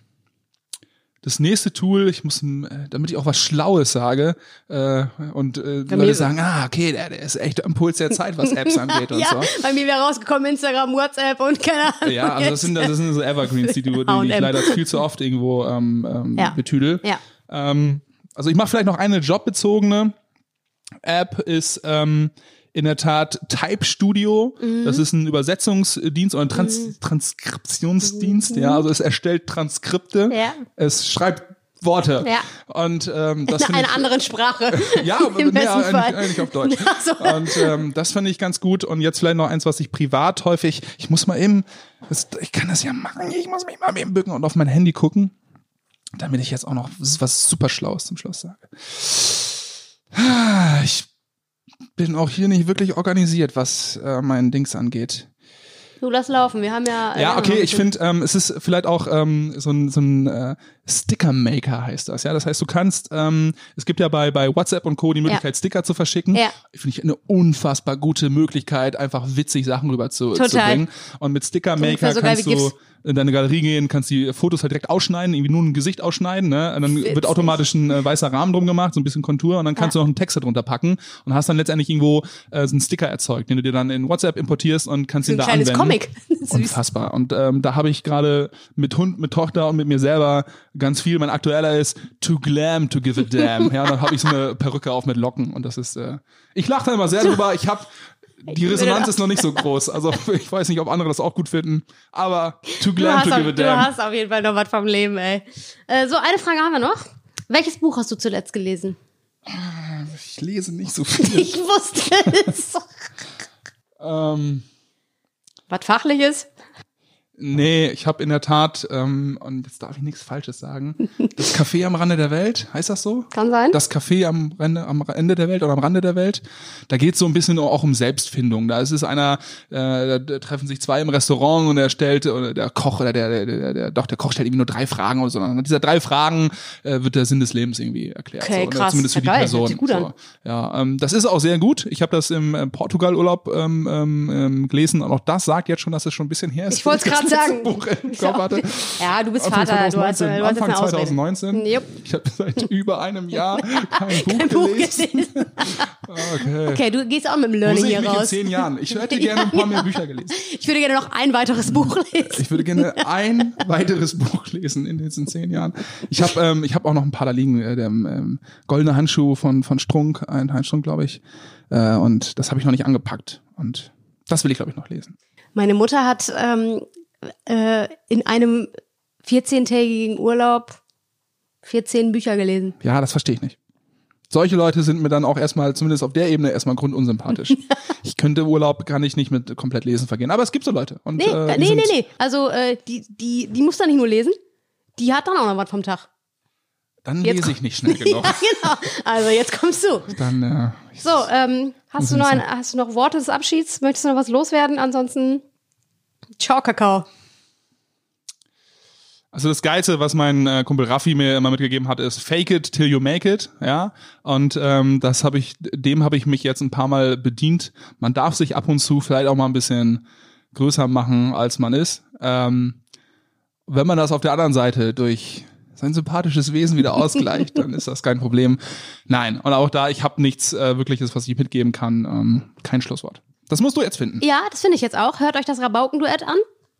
das nächste Tool, ich muss, äh, damit ich auch was Schlaues sage äh, und äh, Leute sagen, ah, okay, der, der ist echt am Puls der Zeit, was Apps angeht und ja, so. bei mir wäre rausgekommen Instagram, WhatsApp und keine Ahnung. Ja, also das sind, das sind so Evergreens, die, du, die, ich leider viel zu oft irgendwo ähm, ähm, Ja. betüdel. Ja. Ähm, also ich mache vielleicht noch eine jobbezogene App, ist ähm, in der Tat Type Studio. Mhm. Das ist ein Übersetzungsdienst oder ein Trans Transkriptionsdienst. Ja, also es erstellt Transkripte. Mhm. Ja. Es schreibt Worte. Ja. Und ähm, das In finde einer ich, anderen Sprache. ja, Im nee, besten eigentlich, Fall. eigentlich auf Deutsch. Ach so. Und ähm, das fand ich ganz gut. Und jetzt vielleicht noch eins, was ich privat häufig, ich muss mal eben, das, ich kann das ja machen, ich muss mich mal eben bücken und auf mein Handy gucken, damit ich jetzt auch noch was super Schlaues zum Schluss sage. Ich bin auch hier nicht wirklich organisiert, was äh, mein Dings angeht. Du lass laufen, wir haben ja. Ja, noch okay, ich finde, ähm, es ist vielleicht auch ähm, so ein, so ein äh, Sticker-Maker heißt das. Ja, das heißt, du kannst, ähm, es gibt ja bei, bei WhatsApp und Co. die Möglichkeit, Sticker zu verschicken. Ja. Finde ich eine unfassbar gute Möglichkeit, einfach witzig Sachen rüber zu, zu Total. bringen. Und mit Sticker-Maker kannst du. In deine Galerie gehen, kannst die Fotos halt direkt ausschneiden, irgendwie nur ein Gesicht ausschneiden, ne? Und dann Witzig. wird automatisch ein äh, weißer Rahmen drum gemacht, so ein bisschen Kontur, und dann kannst Ja. du noch einen Text darunter packen und hast dann letztendlich irgendwo äh, so einen Sticker erzeugt, den du dir dann in WhatsApp importierst und kannst ihn ein da kleines anwenden. Comic. Süß. Unfassbar. Und ähm, da habe ich gerade mit Hund, mit Tochter und mit mir selber ganz viel. Mein aktueller ist Too Glam to Give a Damn. Ja, dann habe ich so eine Perücke auf mit Locken und das ist. Äh, ich lache da immer sehr drüber. Ich habe die Resonanz ist noch nicht so groß. Also ich weiß nicht, ob andere das auch gut finden. Aber Too Du Glam hast, to auf, Give a du Damn. hast auf jeden Fall noch was vom Leben, ey. Äh, so, eine Frage haben wir noch. Welches Buch hast du zuletzt gelesen? Ich lese nicht so viel. Ich wusste es. ähm, Was Fachliches? Nee, ich habe in der Tat, ähm, und jetzt darf ich nichts Falsches sagen, das Café am Rande der Welt, heißt das so? Kann sein. das Café am Ende, am Ende der Welt oder am Rande der Welt. Da geht es so ein bisschen auch um Selbstfindung. Da ist es einer, äh, da treffen sich zwei im Restaurant und er stellt, oder der Koch oder der, der, der, der doch der Koch stellt irgendwie nur drei Fragen oder so. Und an dieser drei Fragen äh, wird der Sinn des Lebens irgendwie erklärt. Okay, so, krass. Zumindest für Ja, die geil. Person. Gut so. an. Ja, ähm, das ist auch sehr gut. Ich habe das im äh, Portugal-Urlaub ähm, ähm, ähm, gelesen und auch das sagt jetzt schon, dass es schon ein bisschen her ist. Ich wollte gerade das sagen. Buch im Kopf hatte. Ja, du bist Anfang Vater, du hast, 2019, du hast jetzt Anfang eine Ausrede. 2019. Jupp. Ich habe seit über einem Jahr kein Buch, Kein Buch gelesen. gelesen. Okay. Okay, du gehst auch mit dem Learning hier mich in raus. zehn Jahren? Ich hätte gerne ein paar mehr Bücher gelesen. Ich würde gerne noch ein weiteres Buch lesen. Ich würde gerne ein weiteres Buch lesen in diesen zehn Jahren. Ich habe ähm, ich hab auch noch ein paar da liegen. Äh, der ähm, goldene Handschuh von von Strunk, ein Strunk, glaube ich. Äh, und das habe ich noch nicht angepackt. Und das will ich, glaube ich, noch lesen. Meine Mutter hat ähm, äh, in einem 14-tägigen Urlaub 14 Bücher gelesen. Ja, das verstehe ich nicht. Solche Leute sind mir dann auch erstmal, zumindest auf der Ebene, erstmal grundunsympathisch. ich könnte Urlaub, kann ich nicht mit komplett Lesen vergehen. Aber es gibt so Leute. Und, Nee, äh, nee, nee, nee. Also äh, die, die, die muss da nicht nur lesen, die hat dann auch noch was vom Tag. Dann Jetzt lese ich nicht schnell genug. Ja, genau. Also jetzt kommst du. Dann, äh, So, ähm, hast du noch ein, hast du noch Worte des Abschieds? Möchtest du noch was loswerden? Ansonsten Ciao, Kakao. Also das Geilste, was mein äh, Kumpel Raffi mir immer mitgegeben hat, ist Fake it till you make it, ja. Und ähm, das habe ich, dem habe ich mich jetzt ein paar Mal bedient. Man darf sich ab und zu vielleicht auch mal ein bisschen größer machen, als man ist. Ähm, wenn man das auf der anderen Seite durch sein sympathisches Wesen wieder ausgleicht, dann ist das kein Problem. Nein, und auch da, ich habe nichts äh, wirkliches, was ich mitgeben kann. Ähm, kein Schlusswort. Das musst du jetzt finden. Ja, das finde ich jetzt auch. Hört euch das Rabaukenduett an.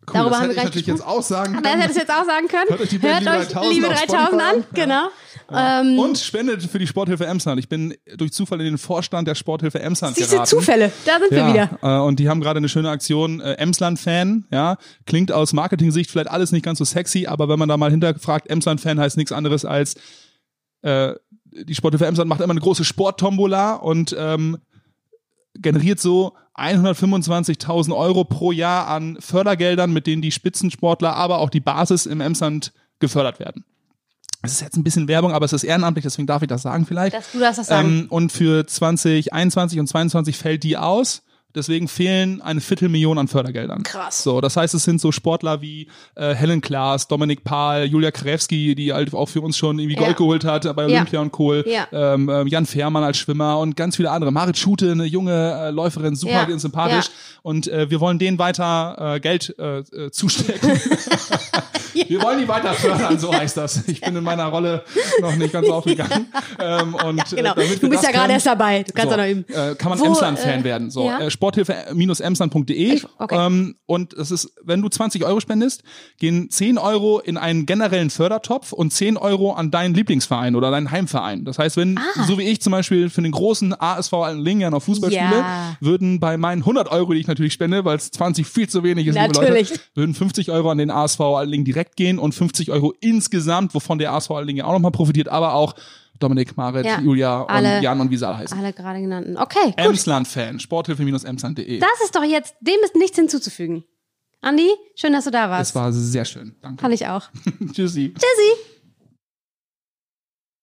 Cool, Darüber das haben hätte wir ich gleich natürlich jetzt auch sagen Das können. hätte ich jetzt auch sagen können. Hört euch die Band Liebe 3000 Liebe auf 3000 Spotify an, genau. Ähm, Und spendet für die Sporthilfe Emsland. Ich bin durch Zufall in den Vorstand der Sporthilfe Emsland siehst du geraten. Zufälle, da sind wir Ja, wieder. äh, und die haben gerade eine schöne Aktion, äh, Emsland-Fan, ja, klingt aus Marketing-Sicht vielleicht alles nicht ganz so sexy, aber wenn man da mal hinterfragt, Emsland-Fan heißt nichts anderes als äh, die Sporthilfe Emsland macht immer eine große Sporttombola und ähm, generiert so 125.000 Euro pro Jahr an Fördergeldern, mit denen die Spitzensportler, aber auch die Basis im Emsland gefördert werden. Es ist jetzt ein bisschen Werbung, aber es ist ehrenamtlich, deswegen darf ich das sagen vielleicht. Dass du darfst das sagen. Ähm, und für 2021 und 2022 fällt die aus. Deswegen fehlen eine Viertelmillion an Fördergeldern. Krass. So, das heißt, es sind so Sportler wie äh, Helen Klaas, Dominik Pahl, Julia Krewski, die halt auch für uns schon irgendwie Gold Ja. geholt hat bei Ja. Olympia und Kohl. Ja. Ähm, ähm, Jan Fehrmann als Schwimmer und ganz viele andere. Marit Schute, eine junge äh, Läuferin, super Ja. sympathisch. Ja. Und äh, wir wollen denen weiter äh, Geld äh, äh, zustecken. Wir wollen die weiter fördern, so heißt das. Ich bin in meiner Rolle noch nicht ganz aufgegangen. Ähm, und, Genau. äh, Du bist ja gerade erst dabei. Du kannst so, ja noch üben. Äh, kann man Emsland-Fan äh, werden. So, ja. äh, Sporthilfe-emsland.de. Okay. Ähm, und es ist, wenn du 20 Euro spendest, gehen 10 Euro in einen generellen Fördertopf und 10 Euro an deinen Lieblingsverein oder deinen Heimverein. Das heißt, wenn, Ah. so wie ich zum Beispiel für den großen ASV Altenlingen auf Fußball Ja. spiele, würden bei meinen 100 Euro, die ich natürlich spende, weil es 20 viel zu wenig ist, liebe Natürlich. Leute, würden 50 Euro an den ASV Altenlingen direkt gehen und 50 Euro insgesamt, wovon der ASV Altenlingen auch nochmal profitiert, aber auch Dominik, Marit, Ja. Julia Alle- und Jan und wie sie alle heißen. Alle gerade genannten. Okay. Emsland-Fan, sporthilfe-emsland.de. Das ist doch jetzt, dem ist nichts hinzuzufügen. Andi, schön, dass du da warst. Es war sehr schön. Danke. Fand ich auch. Tschüssi. Tschüssi.